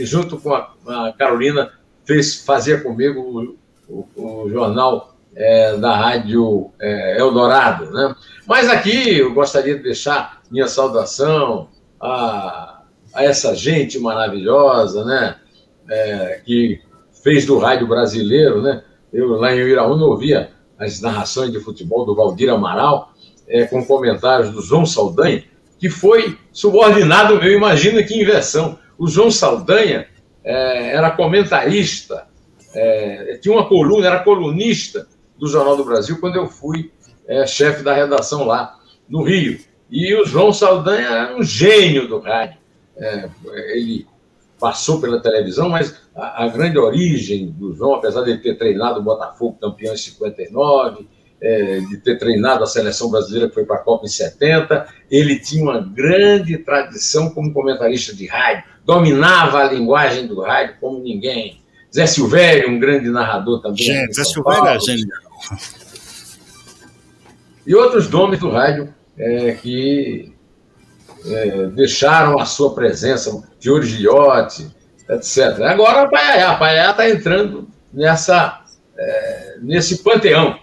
I: junto com a, a Carolina fez, fazia comigo o, o, o jornal é, da Rádio é, Eldorado. Né? Mas aqui eu gostaria de deixar minha saudação a, a essa gente maravilhosa né? É, que fez do rádio brasileiro. Né? Eu lá em Iraúna ouvia as narrações de futebol do Valdir Amaral, é, com comentários do João Saldanha, que foi subordinado meu. Imagina que inversão. O João Saldanha é, era comentarista, é, tinha uma coluna, era colunista do Jornal do Brasil quando eu fui é, chefe da redação lá no Rio. E o João Saldanha era um gênio do rádio. É, ele passou pela televisão, mas a, a, grande origem do João, apesar de ele ter treinado o Botafogo campeão em 59, é, de ter treinado a seleção brasileira que foi para a Copa em 70, ele tinha uma grande tradição como comentarista de rádio dominava a linguagem do rádio como ninguém. Zé Silvério, um grande narrador também.
A: Gente, Zé Silvério é genial.
I: E outros nomes do rádio é, que é, deixaram a sua presença, Fiore Giotti, etc. Agora a Paiaiá, a Paiaiá está entrando nessa, é, nesse panteão.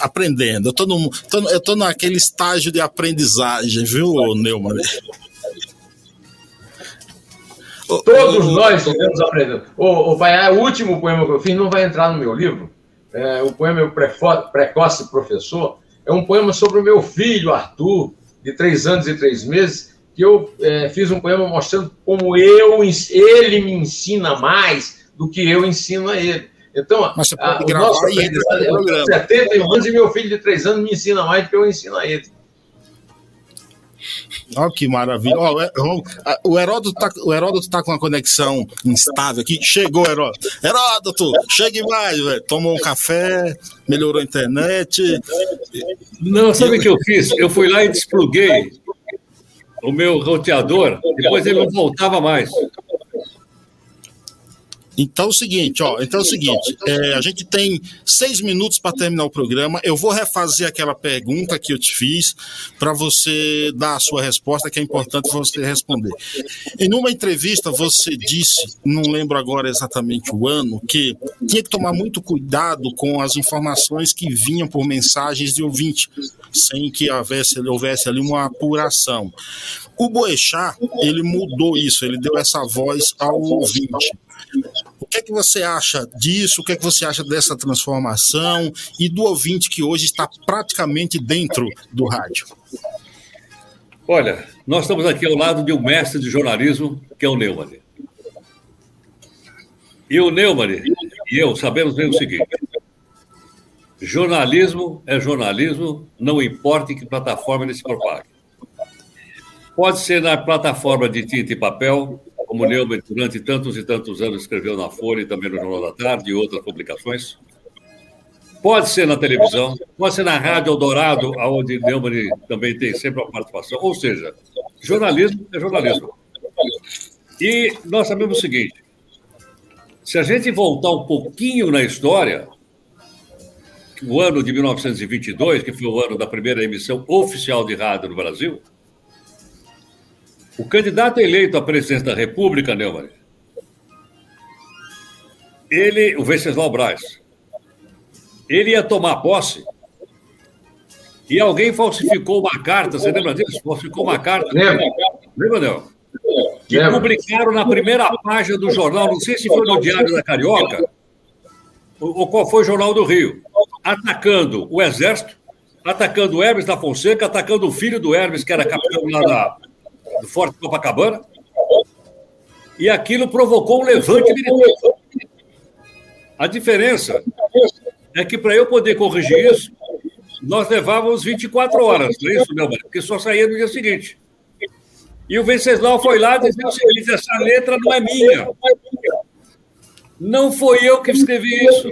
A: aprendendo. Eu tô naquele estágio de aprendizagem, viu, Neumann?
I: Todos nós estamos aprendendo. O, o, pai, é o último poema que eu fiz não vai entrar no meu livro. É, o poema é o Precoce Professor. É um poema sobre o meu filho, Arthur, de três anos e três meses, que eu é, fiz um poema mostrando como eu, ele me ensina mais do que eu ensino a ele. Então,
A: Mas você
I: a,
A: pode
I: o nosso
A: e
I: aprendizado é
A: editar o
I: 71 anos e meu filho de três anos me ensina mais do que eu ensino a ele.
A: Olha que maravilha. Ó, o Her- o- o Heródoto tá, o Heródoto tá com uma conexão instável aqui. Chegou, Heródoto. Heródoto, chegue mais, velho. Tomou um café, melhorou a internet.
D: Não, sabe o que eu fiz? Eu fui lá e despluguei o meu roteador, depois ele não voltava mais.
A: Então é o seguinte, ó. Então é o seguinte, é, a gente tem seis minutos para terminar o programa. Eu vou refazer aquela pergunta que eu te fiz para você dar a sua resposta, que é importante você responder. Em uma entrevista você disse, não lembro agora exatamente o ano, que tinha que tomar muito cuidado com as informações que vinham por mensagens de ouvinte, sem que houvesse, houvesse ali uma apuração. O Boechat, ele mudou isso, ele deu essa voz ao ouvinte. O que é que você acha disso? O que é que você acha dessa transformação e do ouvinte que hoje está praticamente dentro do rádio?
D: Olha, nós estamos aqui ao lado de um mestre de jornalismo, que é o Neumann. E o Neumann e eu sabemos bem o seguinte: jornalismo é jornalismo, não importa em que plataforma ele se propague. Pode ser na plataforma de tinta e papel, como Neumann durante tantos e tantos anos escreveu na Folha e também no Jornal da Tarde e outras publicações. Pode ser na televisão, pode ser na Rádio Eldorado, onde Neumann também tem sempre uma participação. Ou seja, jornalismo é jornalismo. E nós sabemos o seguinte: se a gente voltar um pouquinho na história, o ano de 1922, que foi o ano da primeira emissão oficial de rádio no Brasil, o candidato eleito à presidência da República, Neumann, ele, o Venceslau Braz, ele ia tomar posse e alguém falsificou uma carta, você lembra disso? Falsificou uma carta.
I: Lembro.
D: Lembra, não? Que
I: Lembro.
D: publicaram na primeira página do jornal, não sei se foi no Diário da Carioca, ou ou qual foi o Jornal do Rio, atacando o Exército, atacando o Hermes da Fonseca, atacando o filho do Hermes, que era capitão lá da, do Forte Copacabana, e aquilo provocou um levante militar. A diferença é que para eu poder corrigir isso, nós levávamos 24 horas, não é isso, meu? Porque só saía no dia seguinte. E o Venceslau foi lá disse o seguinte: essa letra não é minha. Não foi eu que escrevi isso.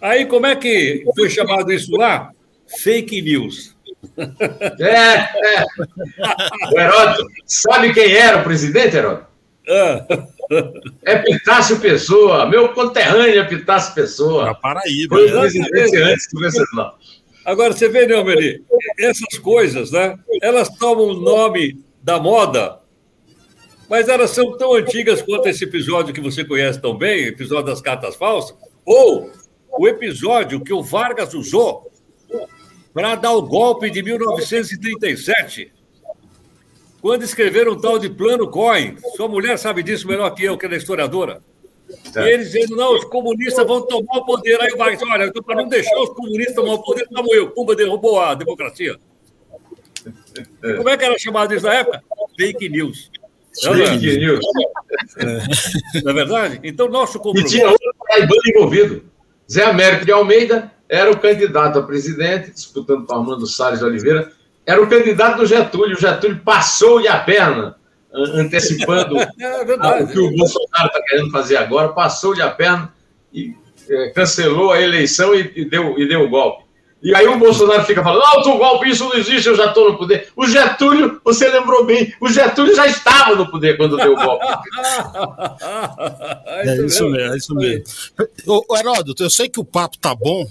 D: Aí, como é que foi chamado isso lá? Fake news.
I: É, é. O Heródoto, sabe quem era o presidente, Heródoto?
D: Ah,
I: É Pitácio Pessoa, meu conterrâneo é Pitácio Pessoa.
A: Na Paraíba.
I: Foi o
A: né?
I: presidente antes do Venceslau.
D: Agora, você vê, Neumeli, essas coisas, né? Elas tomam o nome da moda, mas elas são tão antigas quanto esse episódio que você conhece tão bem, episódio das cartas falsas, ou o episódio que o Vargas usou para dar o golpe de 1937, quando escreveram um tal de Plano Cohen. Sua mulher sabe disso melhor que eu, que ela é historiadora. E eles dizendo, não, os comunistas vão tomar o poder. Aí o Vargas, olha, então, para não deixar os comunistas tomar o poder, como eu, Cuba derrubou a democracia. Como é que era chamado isso na época? Fake news. Não é?
I: Fake news.
D: Não é verdade? Então, nosso
I: E
D: compromisso.
I: tinha outro paraibano envolvido. Zé Américo de Almeida era o candidato a presidente, disputando com Armando Salles de Oliveira. Era o candidato do Getúlio. O Getúlio passou-lhe a perna, an- antecipando
D: É
I: o que o Bolsonaro está querendo fazer agora. Passou-lhe a perna e eh, cancelou a eleição e, e deu, e deu o golpe. E aí o Bolsonaro fica falando, alto golpe, isso não existe, eu já estou no poder. O Getúlio, você lembrou bem, o Getúlio já estava no poder quando deu o golpe.
A: É isso mesmo, é isso mesmo. Ô, Heródoto, eu sei que o papo tá bom,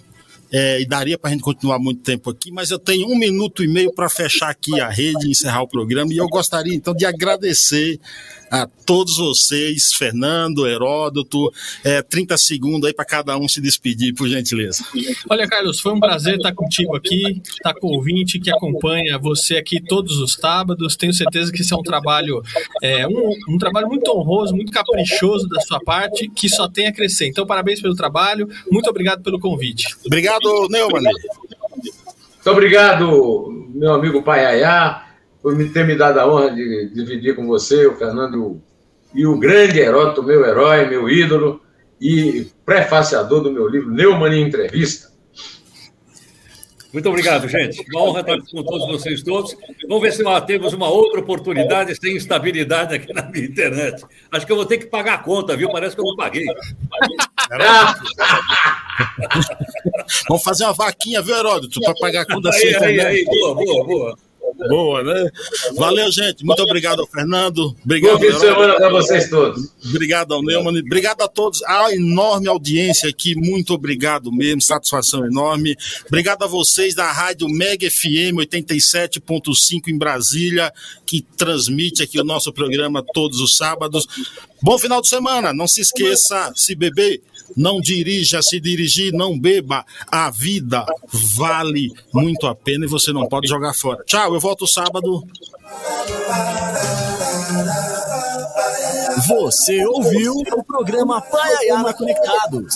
A: é, e daria para a gente continuar muito tempo aqui, mas eu tenho um minuto e meio para fechar aqui a rede e encerrar o programa. E eu gostaria então de agradecer a todos vocês, Fernando, Heródoto, é, 30 segundos aí para cada um se despedir, por gentileza.
C: Olha, Carlos, foi um prazer estar contigo aqui, estar com o ouvinte que acompanha você aqui todos os sábados. Tenho certeza que esse é um trabalho, é, um, um trabalho muito honroso, muito caprichoso da sua parte, que só tem a crescer. Então, parabéns pelo trabalho, muito obrigado pelo convite.
A: Obrigado, Neumann.
I: Muito obrigado, meu amigo Paiaiá por me ter me dado a honra de dividir com você, o Fernando e o grande Heródoto, meu herói, meu ídolo e prefaciador do meu livro Neumann em Entrevista.
D: Muito obrigado, gente. Uma honra estar com todos vocês todos. Vamos ver se nós temos uma outra oportunidade sem instabilidade aqui na minha internet. Acho que eu vou ter que pagar a conta, viu? Parece que eu não paguei.
A: Vamos fazer uma vaquinha, viu, Heródoto, para pagar a conta
D: aí, aí,
A: internet.
D: aí, boa, boa, boa.
A: Boa, né? Valeu, gente. Muito obrigado ao Fernando. Obrigado,
I: Bom fim de semana para vocês todos.
A: Obrigado ao Neumann. Obrigado a todos. A enorme audiência aqui. Muito obrigado mesmo. Satisfação enorme. Obrigado a vocês da Rádio Mega FM 87.5 em Brasília, que transmite aqui o nosso programa todos os sábados. Bom final de semana. Não se esqueça, se beber, não dirija, se dirigir, não beba. A vida vale muito a pena e você não pode jogar fora. Tchau, eu volto sábado.
E: Você ouviu o programa Paiaiana Conectados.